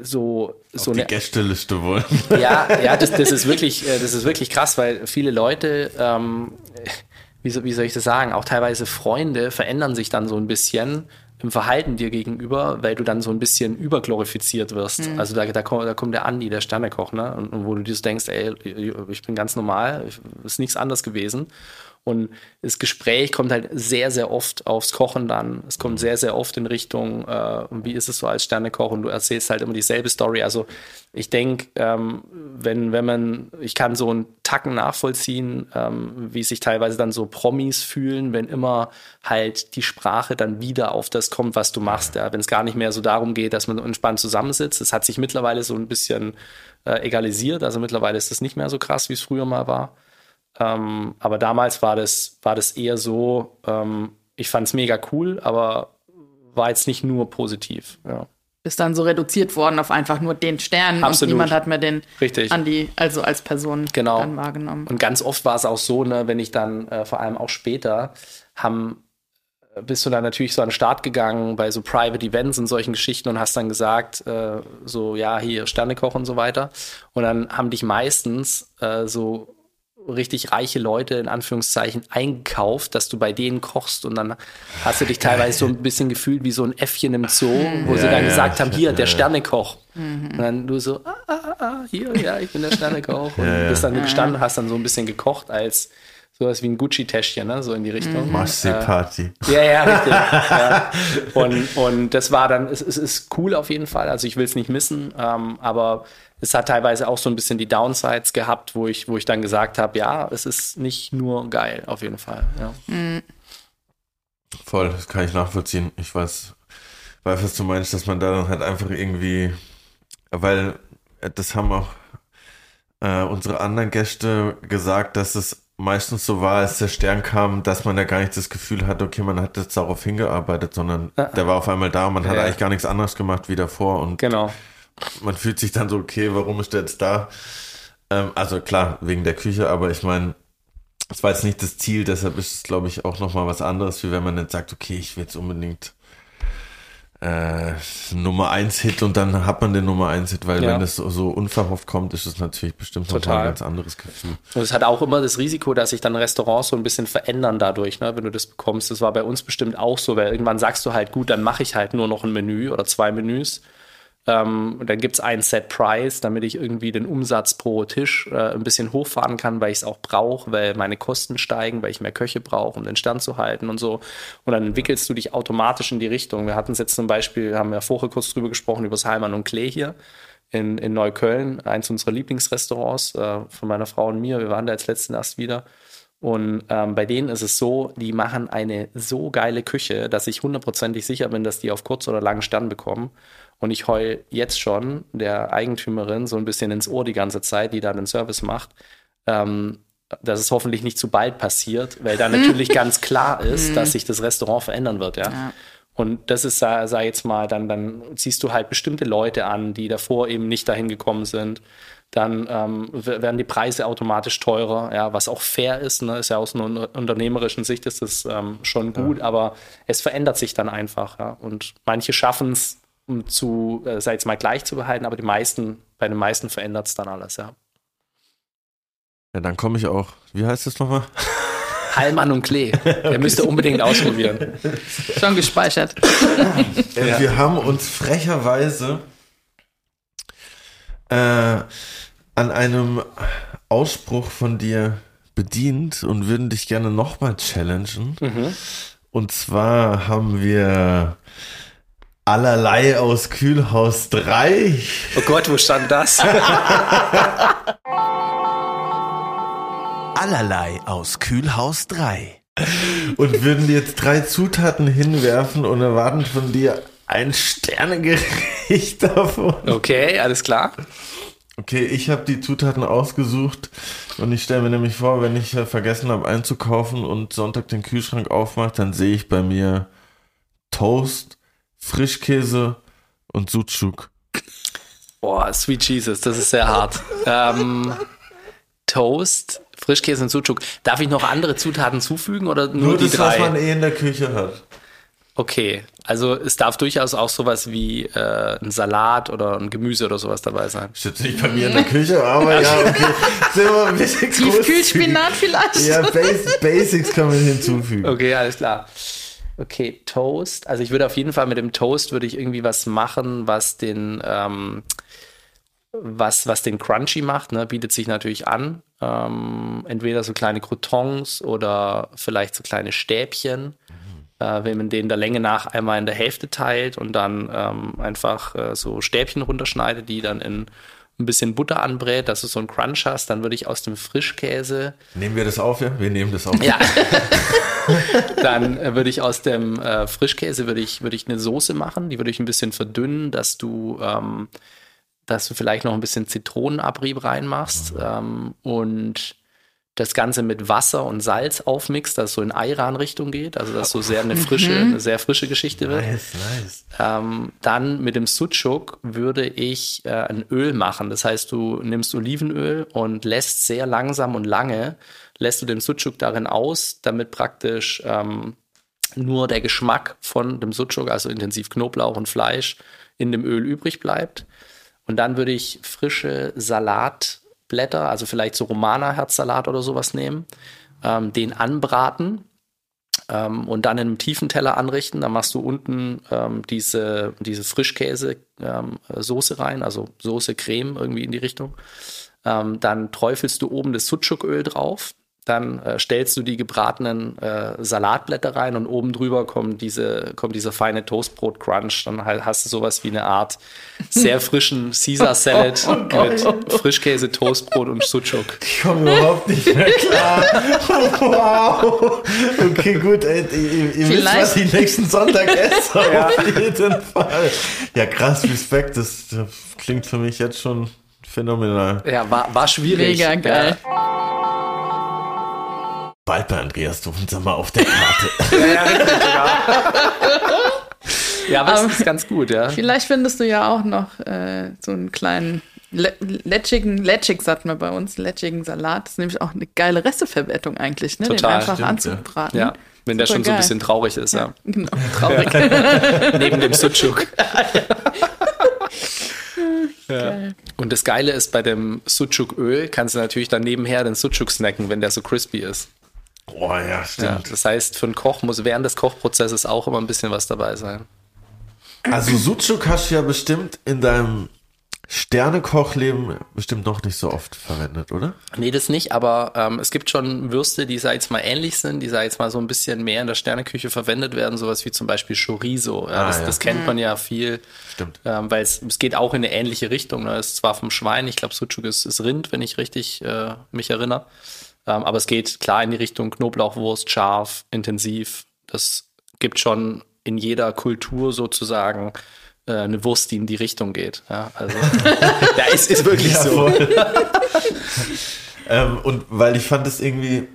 so Auf so die eine Gästeliste wollen. (laughs) Ja, ja, das, das ist wirklich, äh, das ist wirklich krass, weil viele Leute ähm, wie soll ich das sagen, auch teilweise Freunde verändern sich dann so ein bisschen im Verhalten dir gegenüber, weil du dann so ein bisschen überglorifiziert wirst. Mhm. Also da, da, kommt, da kommt der Andi, der Sternekoch, ne? Und, und wo du dir so denkst, ey, ich bin ganz normal, ist nichts anderes gewesen. Und das Gespräch kommt halt sehr, sehr oft aufs Kochen dann. Es kommt sehr, sehr oft in Richtung, äh, wie ist es so als Sternekoch? Und du erzählst halt immer dieselbe Story. Also ich denke, ähm, wenn, wenn man, ich kann so einen Tacken nachvollziehen, ähm, wie sich teilweise dann so Promis fühlen, wenn immer halt die Sprache dann wieder auf das kommt, was du machst. Ja? Wenn es gar nicht mehr so darum geht, dass man entspannt zusammensitzt. Es hat sich mittlerweile so ein bisschen äh, egalisiert. Also mittlerweile ist es nicht mehr so krass, wie es früher mal war. Ähm, aber damals war das, war das eher so, ähm, ich fand es mega cool, aber war jetzt nicht nur positiv. Ja. Ist dann so reduziert worden auf einfach nur den Stern Absolut. und niemand hat mehr den Richtig. Andi, also als Person genau. dann wahrgenommen. Und ganz oft war es auch so, ne, wenn ich dann, äh, vor allem auch später, haben äh, bist du dann natürlich so an den Start gegangen bei so Private Events und solchen Geschichten und hast dann gesagt, äh, so, ja, hier Sternekoch und so weiter. Und dann haben dich meistens äh, so richtig reiche Leute in Anführungszeichen eingekauft, dass du bei denen kochst und dann hast du dich teilweise so ein bisschen gefühlt wie so ein Äffchen im Zoo, wo ja, sie dann ja, gesagt haben, hier, der Sternekoch. Mhm. Und dann du so, ah, ah, ah, hier, ja, ich bin der Sternekoch. Und ja, bist dann gestanden, hast dann so ein bisschen gekocht als sowas wie ein Gucci-Täschchen, ne? so in die Richtung. Mhm. Marcy-Party. Äh, ja, ja, richtig. ja. Und, und das war dann, es, es ist cool auf jeden Fall, also ich will es nicht missen, ähm, aber es hat teilweise auch so ein bisschen die Downsides gehabt, wo ich, wo ich dann gesagt habe, ja, es ist nicht nur geil, auf jeden Fall. Ja. Mhm. Voll, das kann ich nachvollziehen. Ich weiß, weiß, was du meinst, dass man da dann halt einfach irgendwie, weil äh, das haben auch äh, unsere anderen Gäste gesagt, dass es meistens so war, als der Stern kam, dass man ja gar nicht das Gefühl hat, okay, man hat jetzt darauf hingearbeitet, sondern ah, der war auf einmal da und man ja. hat eigentlich gar nichts anderes gemacht wie davor und genau man fühlt sich dann so, okay, warum ist der jetzt da? Ähm, also klar, wegen der Küche, aber ich meine, das war jetzt nicht das Ziel, deshalb ist es, glaube ich, auch nochmal was anderes, wie wenn man jetzt sagt, okay, ich will jetzt unbedingt äh, Nummer 1 Hit und dann hat man den Nummer 1 Hit, weil ja. wenn das so, so, unverhofft kommt, ist es natürlich bestimmt Total. ein ganz anderes Gefühl. Und es hat auch immer das Risiko, dass sich dann Restaurants so ein bisschen verändern dadurch, ne, wenn du das bekommst. Das war bei uns bestimmt auch so, weil irgendwann sagst du halt, gut, dann mache ich halt nur noch ein Menü oder zwei Menüs ähm, dann gibt es einen Set Price, damit ich irgendwie den Umsatz pro Tisch äh, ein bisschen hochfahren kann, weil ich es auch brauche, weil meine Kosten steigen, weil ich mehr Köche brauche, um den Stand zu halten und so. Und dann entwickelst du dich automatisch in die Richtung. Wir hatten es jetzt zum Beispiel, haben wir vorher kurz drüber gesprochen, über das Heimann und Klee hier. in, in Neukölln, eins unserer Lieblingsrestaurants äh, von meiner Frau und mir. Wir waren da jetzt letzten erst wieder. Und ähm, bei denen ist es so, die machen eine so geile Küche, dass ich hundertprozentig sicher bin, dass die auf kurz oder lang Stern bekommen. Und ich heul jetzt schon der Eigentümerin so ein bisschen ins Ohr die ganze Zeit, die da den Service macht, ähm, dass es hoffentlich nicht zu bald passiert, weil da (laughs) natürlich ganz klar ist, dass sich das Restaurant verändern wird, ja. Ja. Und das ist, sag sag jetzt mal, dann, dann ziehst du halt bestimmte Leute an, die davor eben nicht dahin gekommen sind. Dann ähm, werden die Preise automatisch teurer, ja, was auch fair ist. Ne? Ist ja aus einer un- unternehmerischen Sicht ist das ähm, schon gut, aber es verändert sich dann einfach. Ja? Und manche schaffen es, um zu, äh, sag jetzt mal, gleich zu behalten, aber die meisten, bei den meisten verändert es dann alles, ja. Ja, dann komme ich auch. Wie heißt das nochmal? (laughs) Heilmann und Klee. Der müsste unbedingt ausprobieren. Schon gespeichert. Wir haben uns frecherweise äh, an einem Ausspruch von dir bedient und würden dich gerne nochmal challengen. Und zwar haben wir allerlei aus Kühlhaus 3. Oh Gott, wo stand das? (laughs) Allerlei aus Kühlhaus 3. Und würden dir jetzt drei Zutaten hinwerfen und erwarten von dir ein Sternegericht (laughs) davon. Okay, alles klar. Okay, ich habe die Zutaten ausgesucht und ich stelle mir nämlich vor, wenn ich äh, vergessen habe einzukaufen und Sonntag den Kühlschrank aufmache, dann sehe ich bei mir Toast, Frischkäse und Sucuk. Boah, Sweet Jesus, das ist sehr hart. Ähm, Toast, Frischkäse und Sucuk. Darf ich noch andere Zutaten zufügen oder nur, Nur die das, was drei? man eh in der Küche hat. Okay, also es darf durchaus auch sowas wie äh, ein Salat oder ein Gemüse oder sowas dabei sein. Steht nicht bei mir in der Küche, aber ja, (laughs) okay. Sind wir ein bisschen. Tiefkühlspinat vielleicht? Ja, Bas Basics kann man hinzufügen. Okay, alles klar. Okay, Toast. Also ich würde auf jeden Fall mit dem Toast würde ich irgendwie was machen, was den ähm, was, was den Crunchy macht, ne, bietet sich natürlich an. Ähm, entweder so kleine Croutons oder vielleicht so kleine Stäbchen, äh, wenn man den der Länge nach einmal in der Hälfte teilt und dann ähm, einfach äh, so Stäbchen runterschneidet, die dann in ein bisschen Butter anbrät, dass du so einen Crunch hast, dann würde ich aus dem Frischkäse Nehmen wir das auf, ja? Wir nehmen das auf. ja. (laughs) Dann äh, würde ich aus dem äh, Frischkäse würde ich, würde ich eine Soße machen. Die würde ich ein bisschen verdünnen, dass du, ähm, dass du vielleicht noch ein bisschen Zitronenabrieb reinmachst ähm, und das Ganze mit Wasser und Salz aufmixt, dass es so in Ayran-Richtung geht, also dass so sehr eine frische, eine sehr frische Geschichte wird. Nice, nice. Ähm, dann mit dem Sucuk würde ich äh, ein Öl machen. Das heißt, du nimmst Olivenöl und lässt sehr langsam und lange, lässt du den Sucuk darin aus, damit praktisch ähm, nur der Geschmack von dem Sucuk, also intensiv Knoblauch und Fleisch, in dem Öl übrig bleibt. Und dann würde ich frische Salatblätter, also vielleicht so Romana-Herzsalat oder sowas nehmen, ähm, den anbraten ähm, und dann in einem tiefen Teller anrichten. Dann machst du unten ähm, diese, diese Frischkäse-Soße rein, also Soße, Creme irgendwie in die Richtung. Ähm, dann träufelst du oben das Sucuköl drauf. Dann äh, stellst du die gebratenen äh, Salatblätter rein und oben drüber kommt, diese, kommt dieser feine Toastbrot-Crunch. Dann halt hast du sowas wie eine Art sehr frischen (laughs) Caesar-Salad mit Frischkäse, Toastbrot und Sucuk. Ich komme überhaupt nicht mehr klar. wow. Okay, gut. Ey, ihr, ihr wisst, was ich nächsten Sonntag esse. (laughs) Auf jeden Fall. Ja, krass, Respekt. Das, das klingt für mich jetzt schon phänomenal. Ja, war, war schwierig. Mega geil. Bald bei Andreas Duffenser mal auf der Karte. (laughs) Ja, ja, richtig sogar. ja aber es ist ganz gut, ja. Vielleicht findest du ja auch noch äh, so einen kleinen le- lätschigen, lätschig sagt man bei uns, lätschigen Salat. Das ist nämlich auch eine geile Resteverwertung eigentlich, ne? Total, Den einfach stimmt, anzubraten. Ja, wenn der schon so ein bisschen traurig ist, ja. Genau, (laughs) traurig. (laughs) Neben dem Sucuk. ja. Geil. Und das Geile ist, bei dem Sucuk-Öl kannst du natürlich dann nebenher den Sucuk snacken, wenn der so crispy ist. Boah, ja, Ja, stimmt. das heißt, für einen Koch muss während des Kochprozesses auch immer ein bisschen was dabei sein. Also Sucuk hast du ja bestimmt in deinem Sternekochleben bestimmt noch nicht so oft verwendet, oder? Nee, das nicht, aber ähm, es gibt schon Würste, die, sag ich jetzt mal, ähnlich sind, die, sag ich jetzt mal, so ein bisschen mehr in der Sterneküche verwendet werden, sowas wie zum Beispiel Chorizo. Ja, Ah, das, ja. das kennt man ja viel. Stimmt. Ähm, weil es, es geht auch in eine ähnliche Richtung. Ne? Es ist zwar vom Schwein, ich glaube, Sucuk ist, ist Rind, wenn ich richtig äh, mich erinnere. Ähm, aber es geht klar in die Richtung Knoblauchwurst, scharf, intensiv. Das gibt schon in jeder Kultur sozusagen äh, eine Wurst, die in die Richtung geht. Ja, also, (laughs) ja, es ist wirklich Ja, so. (laughs) ähm, und weil ich fand es irgendwie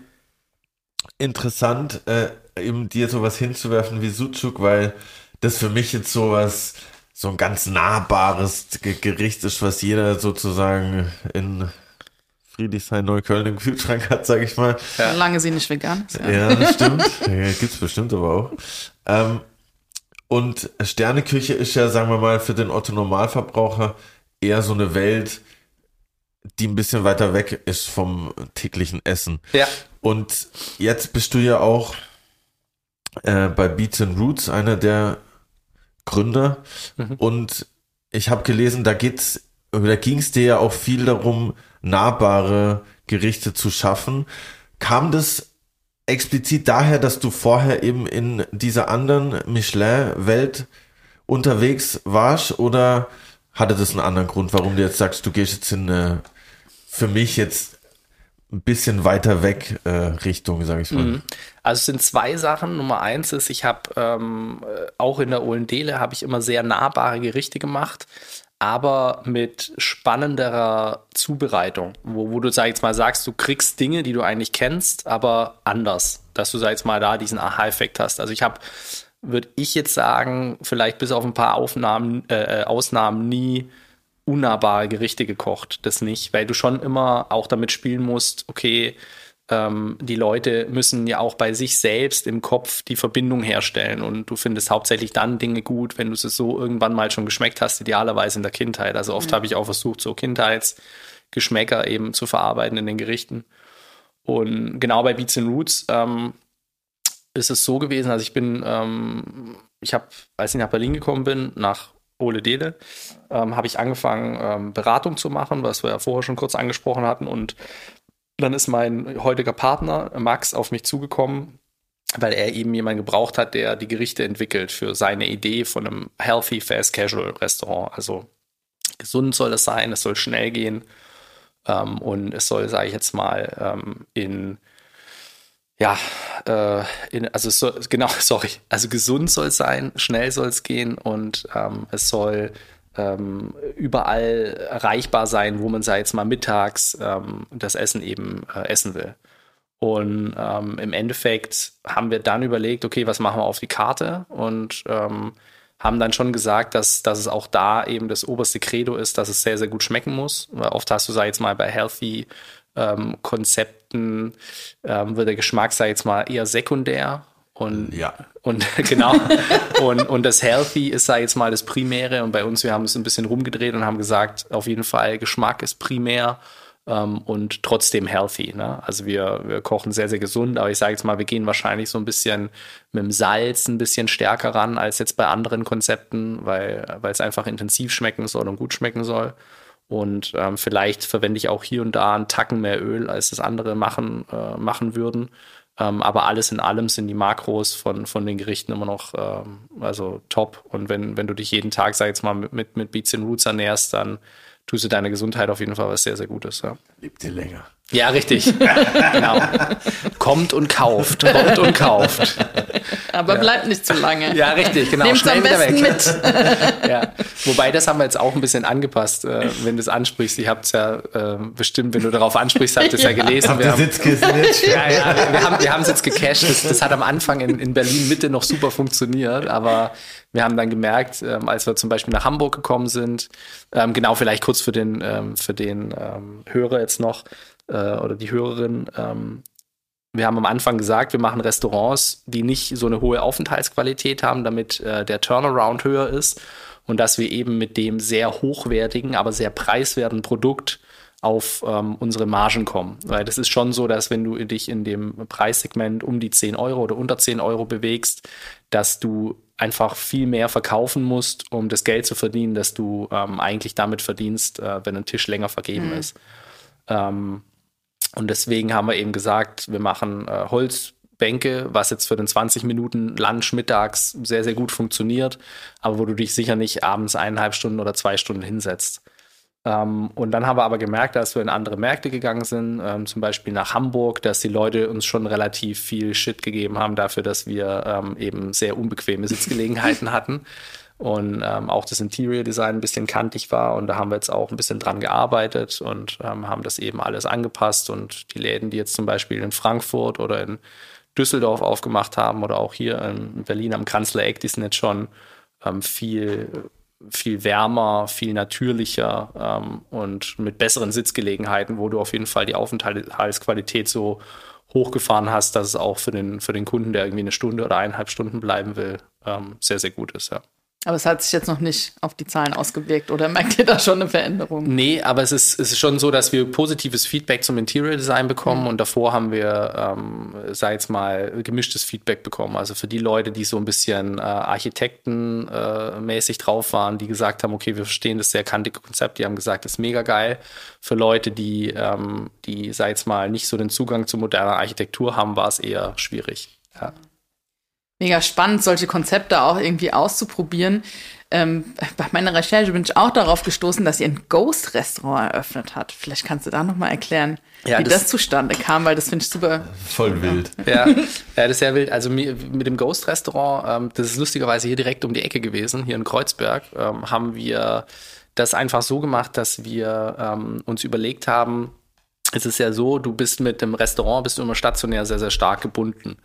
interessant, äh, eben dir sowas hinzuwerfen wie Sucuk, weil das für mich jetzt sowas, so ein ganz nahbares Ge- Gericht ist, was jeder sozusagen in Friedrichshain, Neukölln im Kühlschrank hat, sag ich mal. Solange sie nicht vegan ist. Ja. Ja, das stimmt. ja, gibt's bestimmt aber auch. Ähm, und Sterneküche ist ja, sagen wir mal, für den Otto Normalverbraucher eher so eine Welt, die ein bisschen weiter weg ist vom täglichen Essen. Ja. Und jetzt bist du ja auch äh, bei Beats and Roots einer der Gründer. Und ich habe gelesen, da geht's, da ging es dir ja auch viel darum, nahbare Gerichte zu schaffen. Kam das explizit daher, dass du vorher eben in dieser anderen Michelin-Welt unterwegs warst oder hatte das einen anderen Grund, warum du jetzt sagst, du gehst jetzt in eine, für mich jetzt ein bisschen weiter weg äh, Richtung, sage ich mal. Also es sind zwei Sachen. Nummer eins ist, ich habe ähm, äh, auch in der Ohlendele habe ich immer sehr nahbare Gerichte gemacht, aber mit spannenderer Zubereitung, wo, wo du sag jetzt mal sagst, du kriegst Dinge, die du eigentlich kennst, aber anders, dass du sag jetzt mal da diesen Aha-Effekt hast. Also ich habe, würde ich jetzt sagen, vielleicht bis auf ein paar Aufnahmen, äh, äh, Ausnahmen nie unnahbare Gerichte gekocht. Das nicht, weil du schon immer auch damit spielen musst, okay, ähm, die Leute müssen ja auch bei sich selbst im Kopf die Verbindung herstellen und du findest hauptsächlich dann Dinge gut, wenn du es so irgendwann mal schon geschmeckt hast, idealerweise in der Kindheit. Also oft habe ich auch versucht, so Kindheitsgeschmäcker eben zu verarbeiten in den Gerichten. Und genau bei Beats and Roots ähm, ist es so gewesen, also ich bin, ähm, ich habe, als ich nach Berlin gekommen bin, nach Ole Dele, ähm, habe ich angefangen, ähm, Beratung zu machen, was wir ja vorher schon kurz angesprochen hatten. Und dann ist mein heutiger Partner, Max, auf mich zugekommen, weil er eben jemanden gebraucht hat, der die Gerichte entwickelt für seine Idee von einem Healthy Fast Casual Restaurant. Also gesund soll es sein, es soll schnell gehen ähm, und es soll, sage ich jetzt mal, ähm, in ja, äh, in, also soll, (laughs) genau, sorry, also gesund soll es sein, schnell soll es gehen und ähm, es soll ähm, überall erreichbar sein, wo man, ich jetzt mal, mittags ähm, das Essen eben äh, essen will. Und ähm, im Endeffekt haben wir dann überlegt, okay, was machen wir auf die Karte? Und ähm, haben dann schon gesagt, dass, dass es auch da eben das oberste Credo ist, dass es sehr, sehr gut schmecken muss. Weil oft hast du, ich jetzt mal, bei Healthy ähm, Konzepten ähm, wird der Geschmack, ich jetzt mal, eher sekundär. Und, Ja. und (laughs) genau. und, und das Healthy ist, ich jetzt mal, das Primäre. Und bei uns, wir haben es ein bisschen rumgedreht und haben gesagt, auf jeden Fall, Geschmack ist primär ähm, und trotzdem healthy. Ne? Also wir, wir kochen sehr, sehr gesund, aber ich sage jetzt mal, wir gehen wahrscheinlich so ein bisschen mit dem Salz ein bisschen stärker ran als jetzt bei anderen Konzepten, weil, weil es einfach intensiv schmecken soll und gut schmecken soll. Und ähm, vielleicht verwende ich auch hier und da einen Tacken mehr Öl, als das andere machen, äh, machen würden. Ähm, aber alles in allem sind die Makros von, von den Gerichten immer noch ähm, also top. Und wenn, wenn du dich jeden Tag, sag jetzt mal, mit, mit, Beats and Roots ernährst, dann tust du deiner Gesundheit auf jeden Fall was sehr, sehr Gutes. Ja, Lebt ihr länger. Ja richtig. (laughs) genau. Kommt und kauft. Kommt und (laughs) kauft. Aber bleibt nicht zu lange. Ja, richtig, genau. Nehmt's am wieder besten mit. (laughs) ja. Wobei, das haben wir jetzt auch ein bisschen angepasst, äh, wenn du es ansprichst. Ich habe es ja äh, bestimmt, wenn du darauf ansprichst, habt ihr es ja. gelesen. Habt Wir haben, ja, ja, wir haben wir haben es jetzt gecached. Das, das hat am Anfang in, in Berlin Mitte noch super funktioniert, aber wir haben dann gemerkt, ähm, als wir zum Beispiel nach Hamburg gekommen sind, ähm, genau vielleicht kurz für den ähm, für den ähm, Hörer jetzt noch äh, oder die Hörerin. Ähm, wir haben am Anfang gesagt, wir machen Restaurants, die nicht so eine hohe Aufenthaltsqualität haben, damit äh, der Turnaround höher ist und dass wir eben mit dem sehr hochwertigen, aber sehr preiswerten Produkt auf ähm, unsere Margen kommen. Weil das ist schon so, dass wenn du dich in dem Preissegment um die 10 Euro oder unter 10 Euro bewegst, dass du einfach viel mehr verkaufen musst, um das Geld zu verdienen, das du ähm, eigentlich damit verdienst, äh, wenn ein Tisch länger vergeben mhm. ist. Ähm, und deswegen haben wir eben gesagt, wir machen äh, Holzbänke, was jetzt für den 20 Minuten Lunch mittags sehr, sehr gut funktioniert, aber wo du dich sicher nicht abends eineinhalb Stunden oder zwei Stunden hinsetzt. Ähm, und dann haben wir aber gemerkt, als wir in andere Märkte gegangen sind, ähm, zum Beispiel nach Hamburg, dass die Leute uns schon relativ viel Shit gegeben haben dafür, dass wir ähm, eben sehr unbequeme Sitzgelegenheiten (laughs) hatten und ähm, auch das Interior Design ein bisschen kantig war. Und da haben wir jetzt auch ein bisschen dran gearbeitet und ähm, haben das eben alles angepasst. Und die Läden, die jetzt zum Beispiel in Frankfurt oder in Düsseldorf aufgemacht haben oder auch hier in Berlin am Kanzlereck, die sind jetzt schon ähm, viel viel wärmer, viel natürlicher ähm, und mit besseren Sitzgelegenheiten, wo du auf jeden Fall die Aufenthaltsqualität so hochgefahren hast, dass es auch für den, für den Kunden, der irgendwie eine Stunde oder eineinhalb Stunden bleiben will, ähm, sehr, sehr gut ist, ja. Aber es hat sich jetzt noch nicht auf die Zahlen ausgewirkt oder merkt ihr da schon eine Veränderung? Nee, aber es ist, es ist schon so, dass wir positives Feedback zum Interior Design bekommen mhm. und davor haben wir, ähm, sei jetzt mal, gemischtes Feedback bekommen. Also für die Leute, die so ein bisschen äh, architektenmäßig äh, drauf waren, die gesagt haben, okay, wir verstehen das sehr kantige Konzept, die haben gesagt, das ist mega geil. Für Leute, die, ähm, die, sei jetzt mal, nicht so den Zugang zu moderner Architektur haben, war es eher schwierig. Ja mega spannend, solche Konzepte auch irgendwie auszuprobieren. Ähm, bei meiner Recherche bin ich auch darauf gestoßen, dass ihr ein Ghost-Restaurant eröffnet hat. Vielleicht kannst du da nochmal erklären, ja, wie das, das, zustande kam, weil das finde ich super. Voll wild. Ja, ja, das ist sehr wild. Also mit dem Ghost-Restaurant, ähm, das ist lustigerweise hier direkt um die Ecke gewesen, hier in Kreuzberg, ähm, haben wir das einfach so gemacht, dass wir ähm, uns überlegt haben, es ist ja so, du bist mit dem Restaurant, bist du immer stationär sehr, sehr stark gebunden.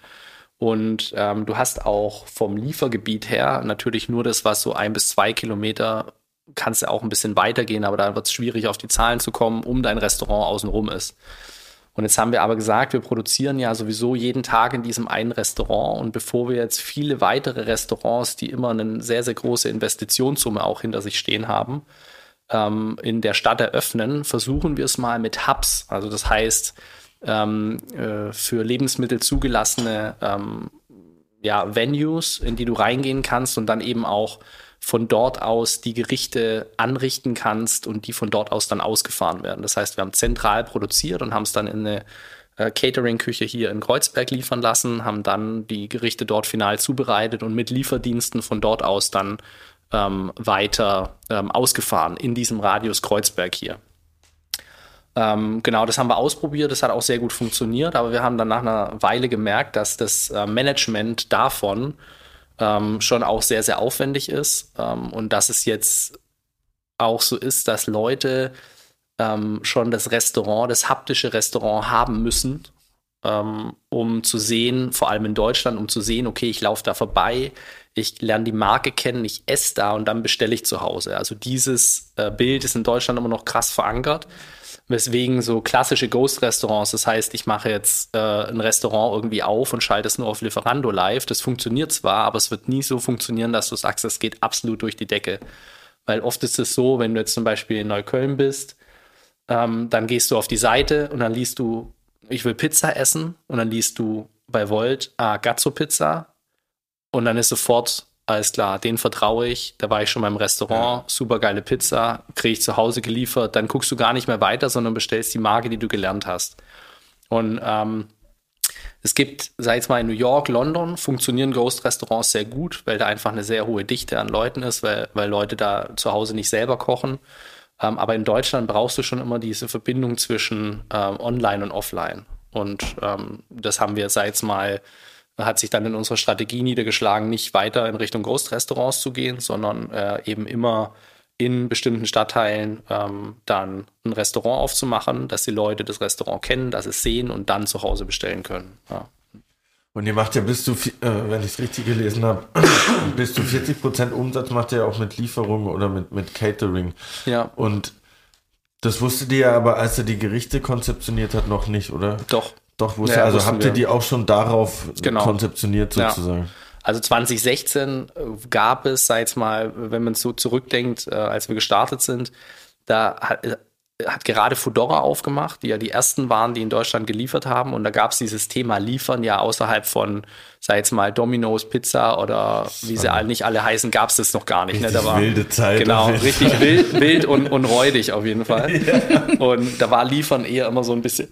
Und ähm, du hast auch vom Liefergebiet her natürlich nur das, was so ein bis zwei Kilometer kannst du auch ein bisschen weitergehen, aber da wird es schwierig, auf die Zahlen zu kommen, um dein Restaurant außenrum ist. Und jetzt haben wir aber gesagt, wir produzieren ja sowieso jeden Tag in diesem einen Restaurant. Und bevor wir jetzt viele weitere Restaurants, die immer eine sehr, sehr große Investitionssumme auch hinter sich stehen haben, ähm, in der Stadt eröffnen, versuchen wir es mal mit Hubs. Also das heißt, ähm, äh, für Lebensmittel zugelassene ähm, ja, Venues, in die du reingehen kannst und dann eben auch von dort aus die Gerichte anrichten kannst und die von dort aus dann ausgefahren werden. Das heißt, wir haben zentral produziert und haben es dann in eine äh, Catering-Küche hier in Kreuzberg liefern lassen, haben dann die Gerichte dort final zubereitet und mit Lieferdiensten von dort aus dann ähm, weiter ähm, ausgefahren in diesem Radius Kreuzberg hier. Ähm, genau, das haben wir ausprobiert, das hat auch sehr gut funktioniert, aber wir haben dann nach einer Weile gemerkt, dass das äh, Management davon ähm, schon auch sehr, sehr aufwendig ist ähm, und dass es jetzt auch so ist, dass Leute ähm, schon das Restaurant, das haptische Restaurant haben müssen, ähm, um zu sehen, vor allem in Deutschland, um zu sehen, okay, ich laufe da vorbei, ich lerne die Marke kennen, ich esse da und dann bestelle ich zu Hause. Also dieses äh, Bild ist in Deutschland immer noch krass verankert. Weswegen so klassische Ghost-Restaurants, das heißt, ich mache jetzt äh, ein Restaurant irgendwie auf und schalte es nur auf Lieferando live. Das funktioniert zwar, aber es wird nie so funktionieren, dass du sagst, es geht absolut durch die Decke. Weil oft ist es so, wenn du jetzt zum Beispiel in Neukölln bist, ähm, dann gehst du auf die Seite und dann liest du, ich will Pizza essen und dann liest du bei Volt, ah, Gazzo Pizza und dann ist sofort alles klar, den vertraue ich. Da war ich schon beim Restaurant, ja. super geile Pizza, kriege ich zu Hause geliefert. Dann guckst du gar nicht mehr weiter, sondern bestellst die Marke, die du gelernt hast. Und ähm, es gibt, sag ich mal, in New York, London funktionieren Ghost-Restaurants sehr gut, weil da einfach eine sehr hohe Dichte an Leuten ist, weil, weil Leute da zu Hause nicht selber kochen. Ähm, aber in Deutschland brauchst du schon immer diese Verbindung zwischen ähm, Online und Offline. Und ähm, das haben wir, sag ich mal, hat sich dann in unserer Strategie niedergeschlagen, nicht weiter in Richtung Großrestaurants zu gehen, sondern äh, eben immer in bestimmten Stadtteilen ähm, dann ein Restaurant aufzumachen, dass die Leute das Restaurant kennen, dass es sehen und dann zu Hause bestellen können. Ja. Und ihr macht ja bis zu, äh, wenn ich es richtig gelesen habe, (coughs) bis zu 40 Prozent Umsatz macht ihr auch mit Lieferungen oder mit, mit Catering. Ja. Und das wusstet ihr ja aber, als er die Gerichte konzeptioniert hat, noch nicht, oder? Doch. Doch, wusste, ja, also habt ihr die auch schon darauf genau. konzeptioniert sozusagen? Ja. Also 2016 äh, gab es, sei jetzt mal, wenn man so zurückdenkt, äh, als wir gestartet sind, da hat gerade Fedora aufgemacht, die ja die ersten waren, die in Deutschland geliefert haben. Und da gab es dieses Thema Liefern ja außerhalb von, sei jetzt mal Domino's Pizza oder wie sie alle, nicht alle heißen, gab es das noch gar nicht. Ne? da war, wilde Zeit. Genau, richtig wild, wild und, und räudig auf jeden (laughs) Fall. Ja. Und da war Liefern eher immer so ein bisschen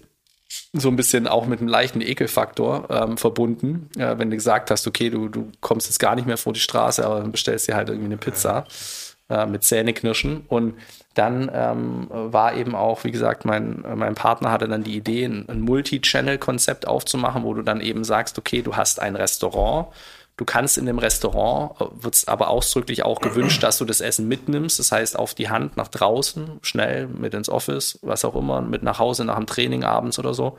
so ein bisschen auch mit einem leichten Ekelfaktor ähm, verbunden. Äh, wenn du gesagt hast, okay, du, du kommst jetzt gar nicht mehr vor die Straße, aber bestellst dir halt irgendwie eine Pizza äh, mit Zähneknirschen. Und dann ähm, war eben auch, wie gesagt, mein, mein Partner hatte dann die Idee, ein, ein Multi-Channel-Konzept aufzumachen, wo du dann eben sagst, okay, du hast ein Restaurant, Du kannst in dem Restaurant, äh, wird es aber ausdrücklich auch gewünscht, dass du das Essen mitnimmst. Das heißt, auf die Hand nach draußen, schnell mit ins Office, was auch immer, mit nach Hause nach dem Training abends oder so.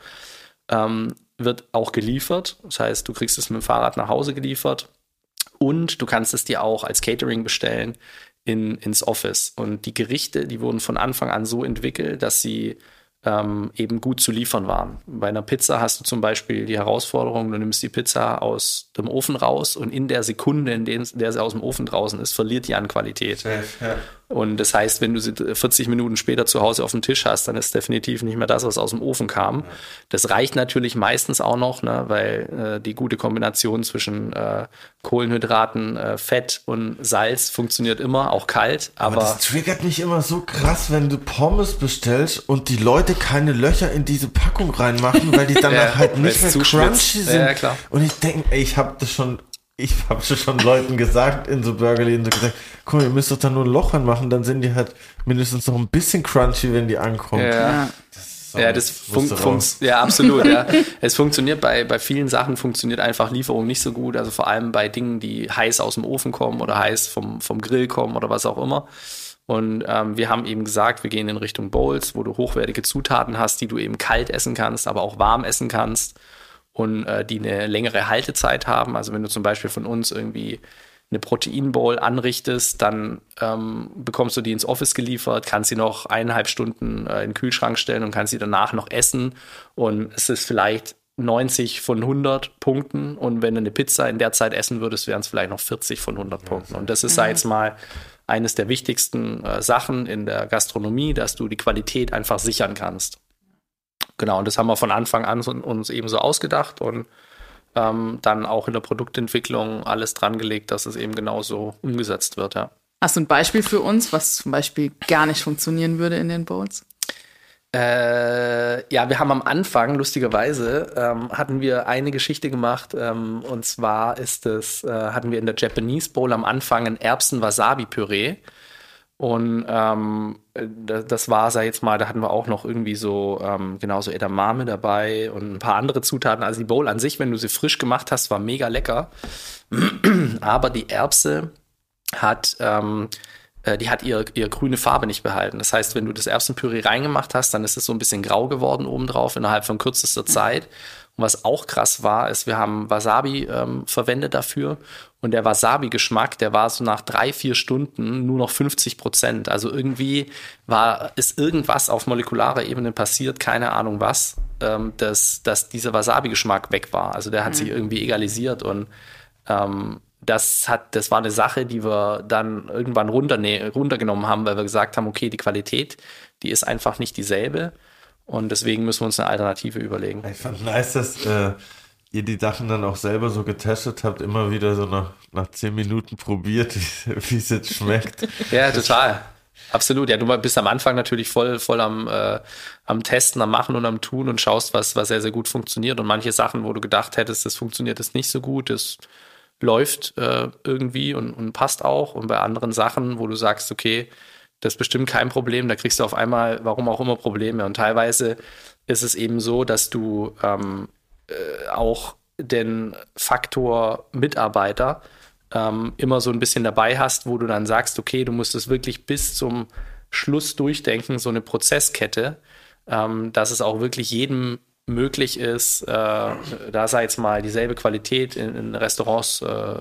Ähm, wird auch geliefert. Das heißt, du kriegst es mit dem Fahrrad nach Hause geliefert. Und du kannst es dir auch als Catering bestellen in, ins Office. Und die Gerichte, die wurden von Anfang an so entwickelt, dass sie ähm, eben gut zu liefern waren. Bei einer Pizza hast du zum Beispiel die Herausforderung, du nimmst die Pizza aus dem Ofen raus und in der Sekunde, in der sie aus dem Ofen draußen ist, verliert die an Qualität. Ja, ja. Und das heißt, wenn du sie 40 Minuten später zu Hause auf dem Tisch hast, dann ist definitiv nicht mehr das, was aus dem Ofen kam. Das reicht natürlich meistens auch noch, ne, weil äh, die gute Kombination zwischen äh, Kohlenhydraten, äh, Fett und Salz funktioniert immer, auch kalt. Aber, aber das triggert mich immer so krass, wenn du Pommes bestellst und die Leute keine Löcher in diese Packung reinmachen, weil die (laughs) dann ja, halt nicht mehr crunchy sind. Ja, klar. Und ich denke, ich habe das schon ich (laughs) habe schon Leuten gesagt in so Burgerläden so gesagt, guck mal, ihr müsst doch da nur ein Loch ranmachen, dann sind die halt mindestens noch ein bisschen crunchy, wenn die ankommen. Ja. Das ja, das funktioniert, ja, absolut, ja. (laughs) Es funktioniert bei, bei vielen Sachen funktioniert einfach Lieferung nicht so gut, also vor allem bei Dingen, die heiß aus dem Ofen kommen oder heiß vom, vom Grill kommen oder was auch immer. Und ähm, wir haben eben gesagt, wir gehen in Richtung Bowls, wo du hochwertige Zutaten hast, die du eben kalt essen kannst, aber auch warm essen kannst und äh, die eine längere Haltezeit haben. Also wenn du zum Beispiel von uns irgendwie eine Proteinbowl anrichtest, dann ähm, bekommst du die ins Office geliefert, kannst sie noch eineinhalb Stunden äh, in den Kühlschrank stellen und kannst sie danach noch essen. Und es ist vielleicht 90 von 100 Punkten. Und wenn du eine Pizza in der Zeit essen würdest, wären es vielleicht noch 40 von 100 ja, Punkten. Und das ist, sag jetzt mal, eines der wichtigsten äh, Sachen in der Gastronomie, dass du die Qualität einfach sichern kannst. Genau, und das haben wir von Anfang an uns eben so ausgedacht und ähm, dann auch in der Produktentwicklung alles dran gelegt, dass es eben genauso umgesetzt wird, ja. Hast du ein Beispiel für uns, was zum Beispiel gar nicht funktionieren würde in den Bowls? Äh, ja, wir haben am Anfang, lustigerweise, ähm, hatten wir eine Geschichte gemacht. Ähm, und zwar ist es, äh, hatten wir in der Japanese Bowl am Anfang ein Erbsen-Wasabi-Püree. Und ähm, das war, sag jetzt mal, da hatten wir auch noch irgendwie so ähm, genauso Edamame dabei und ein paar andere Zutaten. Also die Bowl an sich, wenn du sie frisch gemacht hast, war mega lecker. (clears throat) Aber die Erbse hat, ähm, äh, die hat ihre, ihre grüne Farbe nicht behalten. Das heißt, wenn du das Erbsenpüree reingemacht hast, dann ist es so ein bisschen grau geworden obendrauf innerhalb von kürzester Zeit. Und was auch krass war, ist, wir haben Wasabi ähm, verwendet dafür und der Wasabi-Geschmack, der war so nach drei, vier Stunden nur noch 50 Prozent. Also irgendwie war, ist irgendwas auf molekularer Ebene passiert, keine Ahnung was, ähm, dass, dass dieser Wasabi-Geschmack weg war. Also der hat mhm. sich irgendwie egalisiert und ähm, das hat, das war eine Sache, die wir dann irgendwann runter, runtergenommen haben, weil wir gesagt haben, okay, die Qualität, die ist einfach nicht dieselbe. Und deswegen müssen wir uns eine Alternative überlegen. Ich fand nice, dass äh, ihr die Sachen dann auch selber so getestet habt, immer wieder so nach, nach zehn Minuten probiert, (laughs) wie es jetzt schmeckt. ja, total. Absolut. Ja, du bist am Anfang natürlich voll, voll am, äh, am Testen, am Machen und am Tun und schaust, was, was sehr, sehr gut funktioniert. Und manche Sachen, wo du gedacht hättest, das funktioniert das nicht so gut, das läuft äh, irgendwie und, und passt auch. Und bei anderen Sachen, wo du sagst, okay, das ist bestimmt kein Problem. Da kriegst du auf einmal, warum auch immer, Probleme. Und teilweise ist es eben so, dass du ähm, äh, auch den Faktor Mitarbeiter ähm, immer so ein bisschen dabei hast, wo du dann sagst, okay, du musst es wirklich bis zum Schluss durchdenken, so eine Prozesskette, ähm, dass es auch wirklich jedem möglich ist, äh, da sei jetzt mal dieselbe Qualität in, in Restaurants äh,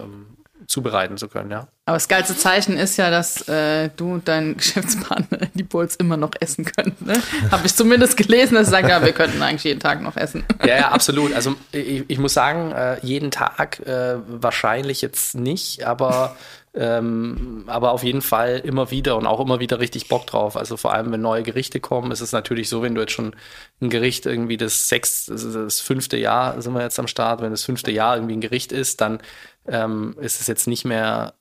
zubereiten zu können, ja. Aber das geilste Zeichen ist ja, dass äh, du und dein (laughs) Geschäftspartner die Bowls immer noch essen können. Ne? Habe ich zumindest gelesen, dass sie sagen, ja, wir könnten eigentlich jeden Tag noch essen. Ja, ja, absolut. Also ich, ich muss sagen, äh, jeden Tag äh, wahrscheinlich jetzt nicht, aber ähm, aber auf jeden Fall immer wieder und auch immer wieder richtig Bock drauf. Also vor allem, wenn neue Gerichte kommen, ist es natürlich so, wenn du jetzt schon ein Gericht irgendwie das sechs, das fünfte Jahr sind wir jetzt am Start, wenn das fünfte Jahr irgendwie ein Gericht ist, dann ähm, ist es jetzt nicht mehr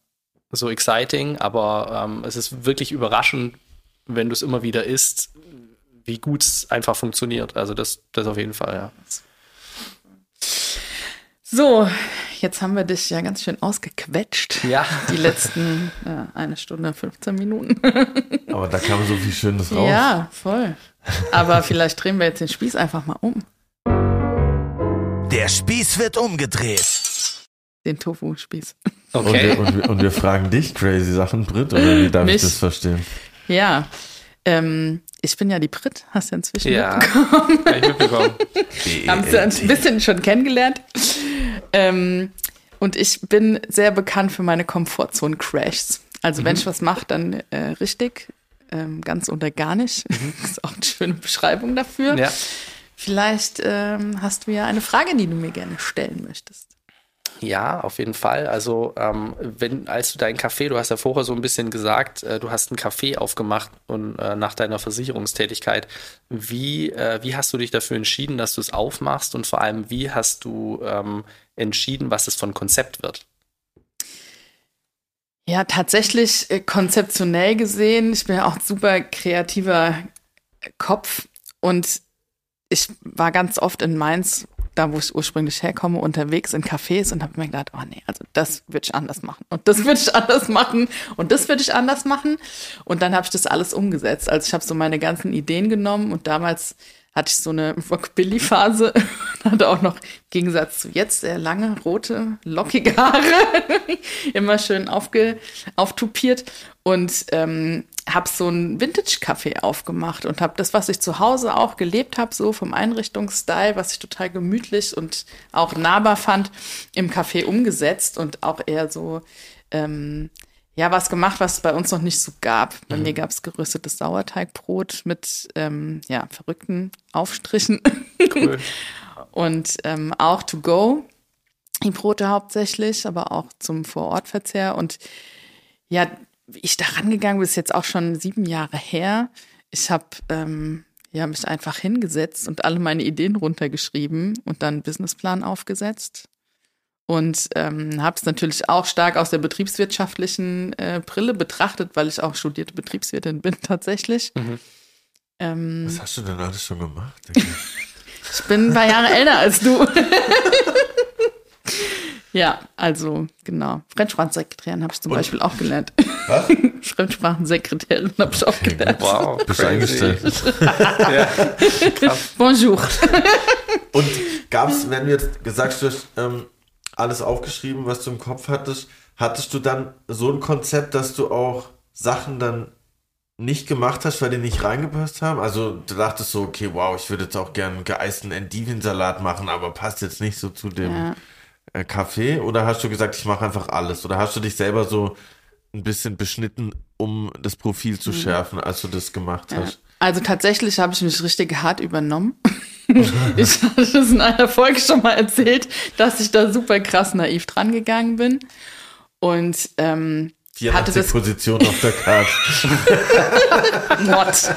so exciting, aber ähm, es ist wirklich überraschend, wenn du es immer wieder isst, wie gut es einfach funktioniert. Also das, das auf jeden Fall, ja. So, jetzt haben wir dich ja ganz schön ausgequetscht. Ja. Die letzten ja, eine Stunde, 15 Minuten. Aber da kam so viel Schönes raus. Ja, voll. Aber vielleicht drehen wir jetzt den Spieß einfach mal um. Der Spieß wird umgedreht. Den Tofu-Spieß. Und, Okay. wir, und, wir, und wir fragen dich crazy Sachen, Brit, oder wie darf Mich? ich das verstehen? Ja. Ähm, ich bin ja die Brit, hast du inzwischen Ja, mitbekommen. hab ich mitbekommen. (laughs) Haben sie uns ein bisschen schon kennengelernt. Ähm, und ich bin sehr bekannt für meine Komfortzone-Crashs. Also wenn ich was mache, dann äh, richtig, ähm, ganz oder gar nicht. ist auch eine schöne Beschreibung dafür. Ja. Vielleicht ähm, hast du ja eine Frage, die du mir gerne stellen möchtest. Ja, auf jeden Fall. Also, ähm, wenn, als du dein Café, du hast ja vorher so ein bisschen gesagt, äh, du hast ein Café aufgemacht und äh, nach deiner Versicherungstätigkeit. Wie, äh, wie hast du dich dafür entschieden, dass du es aufmachst und vor allem, wie hast du ähm, entschieden, was es von Konzept wird? Ja, tatsächlich äh, konzeptionell gesehen, ich bin ja auch super kreativer Kopf und ich war ganz oft in Mainz, da wo ich ursprünglich herkomme, unterwegs in Cafés und habe mir gedacht, oh nee, also das würde ich anders machen. Und das würde ich anders machen. Und das würde ich anders machen. Und dann habe ich das alles umgesetzt. Also ich habe so meine ganzen Ideen genommen und damals hatte ich so eine Rockabilly-Phase, (laughs) hatte auch noch im Gegensatz zu jetzt sehr lange, rote, lockige Haare, (laughs) immer schön aufge, auftupiert. Und ähm, habe so ein Vintage-Café aufgemacht und habe das, was ich zu Hause auch gelebt habe, so vom Einrichtungsstyle, was ich total gemütlich und auch nahbar fand, im Café umgesetzt und auch eher so ähm, ja, was gemacht, was es bei uns noch nicht so gab. Bei mir gab es geröstetes Sauerteigbrot mit ähm, ja, verrückten Aufstrichen Cool. (laughs) und ähm, auch to go. Die Brote hauptsächlich, aber auch zum Vorortverzehr. Und ja, ich da rangegangen bin, ist jetzt auch schon sieben Jahre her. Ich habe ähm, ja, mich einfach hingesetzt und alle meine Ideen runtergeschrieben und dann einen Businessplan aufgesetzt. Und ähm, habe es natürlich auch stark aus der betriebswirtschaftlichen äh, Brille betrachtet, weil ich auch studierte Betriebswirtin bin (laughs) tatsächlich. Ähm, Was hast du denn alles schon gemacht? (laughs) Ich bin ein paar Jahre älter als du. (laughs) ja, also genau. Fremdsprachensekretärin habe ich zum Beispiel auch gelernt. Was? (laughs) Fremdsprachensekretärin habe ich auch gelernt. Wow, Bist du eingestellt? Bonjour. (laughs) Und gab es, wenn du jetzt gesagt hast, ähm, alles aufgeschrieben, was du im Kopf hattest, hattest du dann so ein Konzept, dass du auch Sachen dann nicht gemacht hast, weil die nicht reingepasst haben? Also du dachtest so, okay, wow, ich würde jetzt auch gerne einen geeisten Endivensalat machen, aber passt jetzt nicht so zu dem Ja. äh, Kaffee? Oder hast du gesagt, ich mache einfach alles? Oder hast du dich selber so ein bisschen beschnitten, um das Profil zu schärfen, als du das gemacht. Ja. hast? Also tatsächlich habe ich mich richtig hart übernommen. (laughs) ich hatte das in einer Folge schon mal erzählt, dass ich da super krass naiv dran gegangen bin. Und ähm, hatte 84 das Position auf der Karte. (laughs) Not.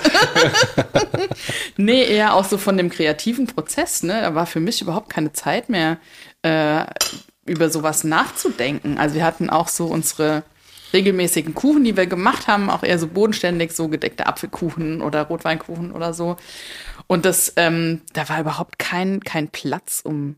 nee, eher auch so von dem kreativen Prozess, ne? Da war für mich überhaupt keine Zeit mehr, äh, über sowas nachzudenken. Also wir hatten auch so unsere regelmäßigen Kuchen, die wir gemacht haben, auch eher so bodenständig, so gedeckte Apfelkuchen oder Rotweinkuchen oder so. Und das, ähm, da war überhaupt kein, kein Platz, um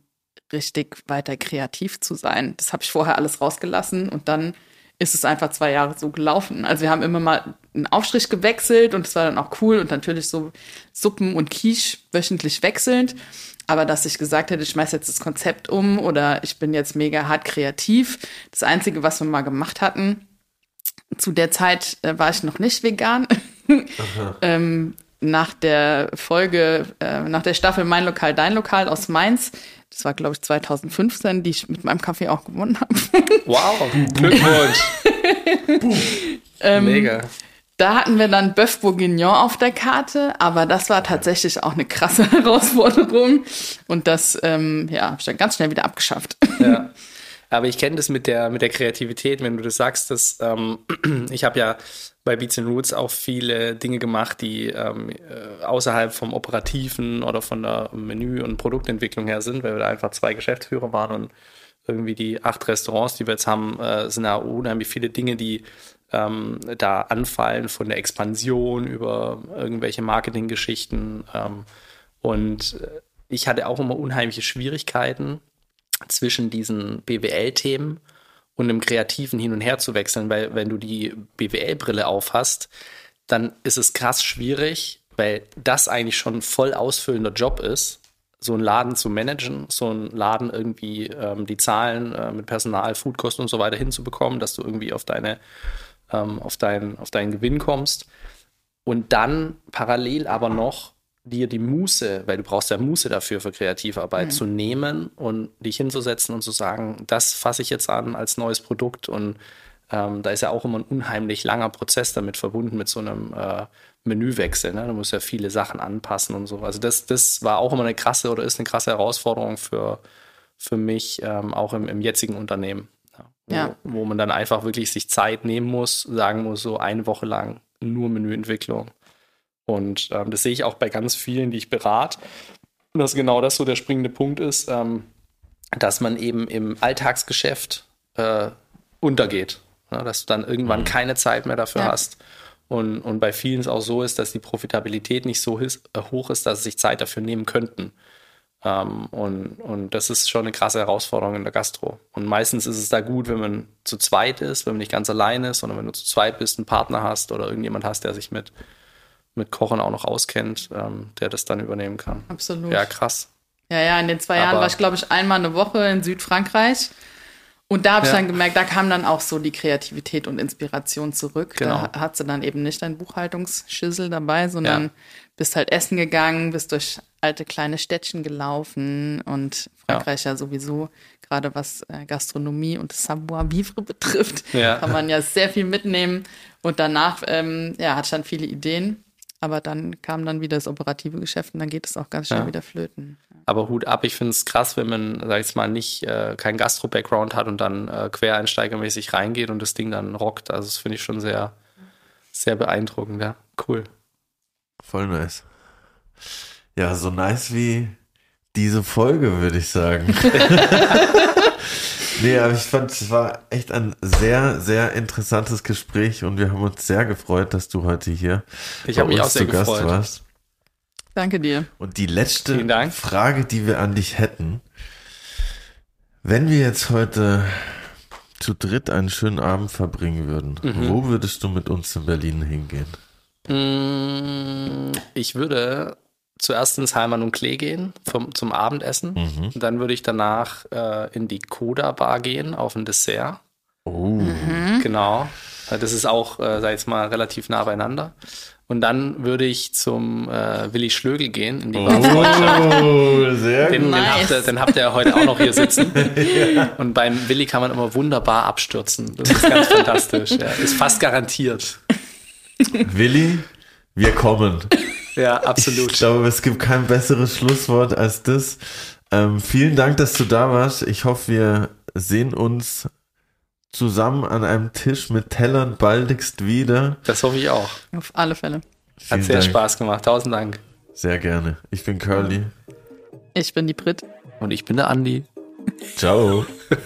richtig weiter kreativ zu sein. Das habe ich vorher alles rausgelassen und dann ist es einfach zwei Jahre so gelaufen. Also wir haben immer mal einen Aufstrich gewechselt und es war dann auch cool und natürlich so Suppen und Quiche wöchentlich wechselnd. Aber dass ich gesagt hätte, ich schmeiß jetzt das Konzept um oder ich bin jetzt mega hart kreativ. Das Einzige, was wir mal gemacht hatten, zu der Zeit äh, war ich noch nicht vegan. (laughs) ähm, nach der Folge, äh, nach der Staffel Mein Lokal, Dein Lokal aus Mainz, Das war, glaube ich, 2015, die ich mit meinem Kaffee auch gewonnen habe. (laughs) Wow, Glückwunsch. (laughs) Ähm, Mega. Da hatten wir dann Bœuf Bourguignon auf der Karte, aber das war tatsächlich auch eine krasse Herausforderung. Und das, ähm, ja, habe ich dann ganz schnell wieder abgeschafft. Ja. Aber ich kenne das mit der, mit der Kreativität, wenn du das sagst, dass ähm, (clears throat) ich habe ja bei Beats and Roots auch viele Dinge gemacht, die ähm, äh, außerhalb vom Operativen oder von der Menü- und Produktentwicklung her sind, weil wir da einfach zwei Geschäftsführer waren und irgendwie die acht Restaurants, die wir jetzt haben, äh, sind ja unheimlich viele Dinge, die ähm, da anfallen, von der Expansion über irgendwelche Marketinggeschichten. Ähm, und äh, ich hatte auch immer unheimliche Schwierigkeiten, zwischen diesen BWL-Themen und einem kreativen Hin und Her zu wechseln, weil wenn du die BWL-Brille aufhast, dann ist es krass schwierig, weil das eigentlich schon ein voll ausfüllender Job ist, so einen Laden zu managen, so einen Laden irgendwie ähm, die Zahlen äh, mit Personal, Foodkosten und so weiter hinzubekommen, dass du irgendwie auf deine ähm, auf, dein, auf deinen Gewinn kommst. Und dann parallel aber noch dir die Muße, weil du brauchst ja Muße dafür für Kreativarbeit, mhm. zu nehmen und dich hinzusetzen und zu sagen, das fasse ich jetzt an als neues Produkt und ähm, da ist ja auch immer ein unheimlich langer Prozess damit verbunden mit so einem äh, Menüwechsel. Ne? Du musst ja viele Sachen anpassen und so. Also das, das war auch immer eine krasse oder ist eine krasse Herausforderung für, für mich, ähm, auch im, im jetzigen Unternehmen. Ja, wo, Ja. wo man dann einfach wirklich sich Zeit nehmen muss, sagen muss, so eine Woche lang nur Menüentwicklung. Und ähm, das sehe ich auch bei ganz vielen, die ich berate, dass genau das so der springende Punkt ist, ähm, dass man eben im Alltagsgeschäft äh, untergeht. Ja, dass du dann irgendwann keine Zeit mehr dafür Ja. hast. Und, und bei vielen es auch so ist, dass die Profitabilität nicht so his, äh, hoch ist, dass sie sich Zeit dafür nehmen könnten. Ähm, und, und das ist schon eine krasse Herausforderung in der Gastro. Und meistens ist es da gut, wenn man zu zweit ist, wenn man nicht ganz alleine ist, sondern wenn du zu zweit bist, einen Partner hast oder irgendjemand hast, der sich mit, mit Kochen auch noch auskennt, ähm, der das dann übernehmen kann. Absolut. Ja, krass. Ja, ja, in den zwei Jahren Aber- war ich, glaube ich, einmal eine Woche in Südfrankreich. Und da habe ich Ja. dann gemerkt, da kam dann auch so die Kreativität und Inspiration zurück. Genau. Da hat sie dann eben nicht ein Buchhaltungsschüssel dabei, sondern Ja. bist halt essen gegangen, bist durch alte kleine Städtchen gelaufen und Frankreich ja, sowieso, gerade was äh, Gastronomie und Savoir-vivre (laughs) betrifft, Ja. kann man ja sehr viel mitnehmen. Und danach, ähm, ja, hatte ich dann viele Ideen. Aber dann kam dann wieder das operative Geschäft und dann geht es auch ganz schnell Ja. wieder flöten. Aber Hut ab, ich finde es krass, wenn man, sag ich jetzt mal, nicht äh, kein Gastro-Background hat und dann äh, quereinsteigermäßig reingeht und das Ding dann rockt. Also das finde ich schon sehr, sehr beeindruckend, ja. Cool. Voll nice. Ja, so nice wie diese Folge, würde ich sagen. (laughs) (laughs) nee, aber ich fand, es war echt ein sehr, sehr interessantes Gespräch und wir haben uns sehr gefreut, dass du heute hier Ich bei habe mich uns auch sehr zu Gast gefreut. warst. Danke dir. Und die letzte. Frage, die wir an dich hätten, wenn wir jetzt heute zu dritt einen schönen Abend verbringen würden, Mhm. wo würdest du mit uns in Berlin hingehen? Mm, Ich würde zuerst ins Heimann und Klee gehen vom, zum Abendessen. Mhm. Dann würde ich danach äh, in die Koda Bar gehen auf ein Dessert. Oh, Genau. Äh, Das ist auch, äh, sag ich jetzt mal, relativ nah beieinander. Und dann würde ich zum äh, Willi Schlögel gehen in die Bar oh sehr Den, gut. den, Nice. habt ihr, den habt ihr ja heute auch noch hier sitzen. (laughs) Und beim Willi kann man immer wunderbar abstürzen. Das ist ganz fantastisch. Ja. Ist fast garantiert. Willi, wir kommen. Ja, Ich absolut. glaube, es gibt kein besseres Schlusswort als das. Ähm, vielen Dank, dass du da warst. Ich hoffe, wir sehen uns zusammen an einem Tisch mit Tellern baldigst wieder. Das hoffe ich auch. Auf alle Fälle. Hat Vielen sehr Dank. Spaß gemacht. Tausend Dank. Sehr gerne. Ich bin Curly. Ich bin die Brit. Und ich bin der Andi. Ciao. (laughs)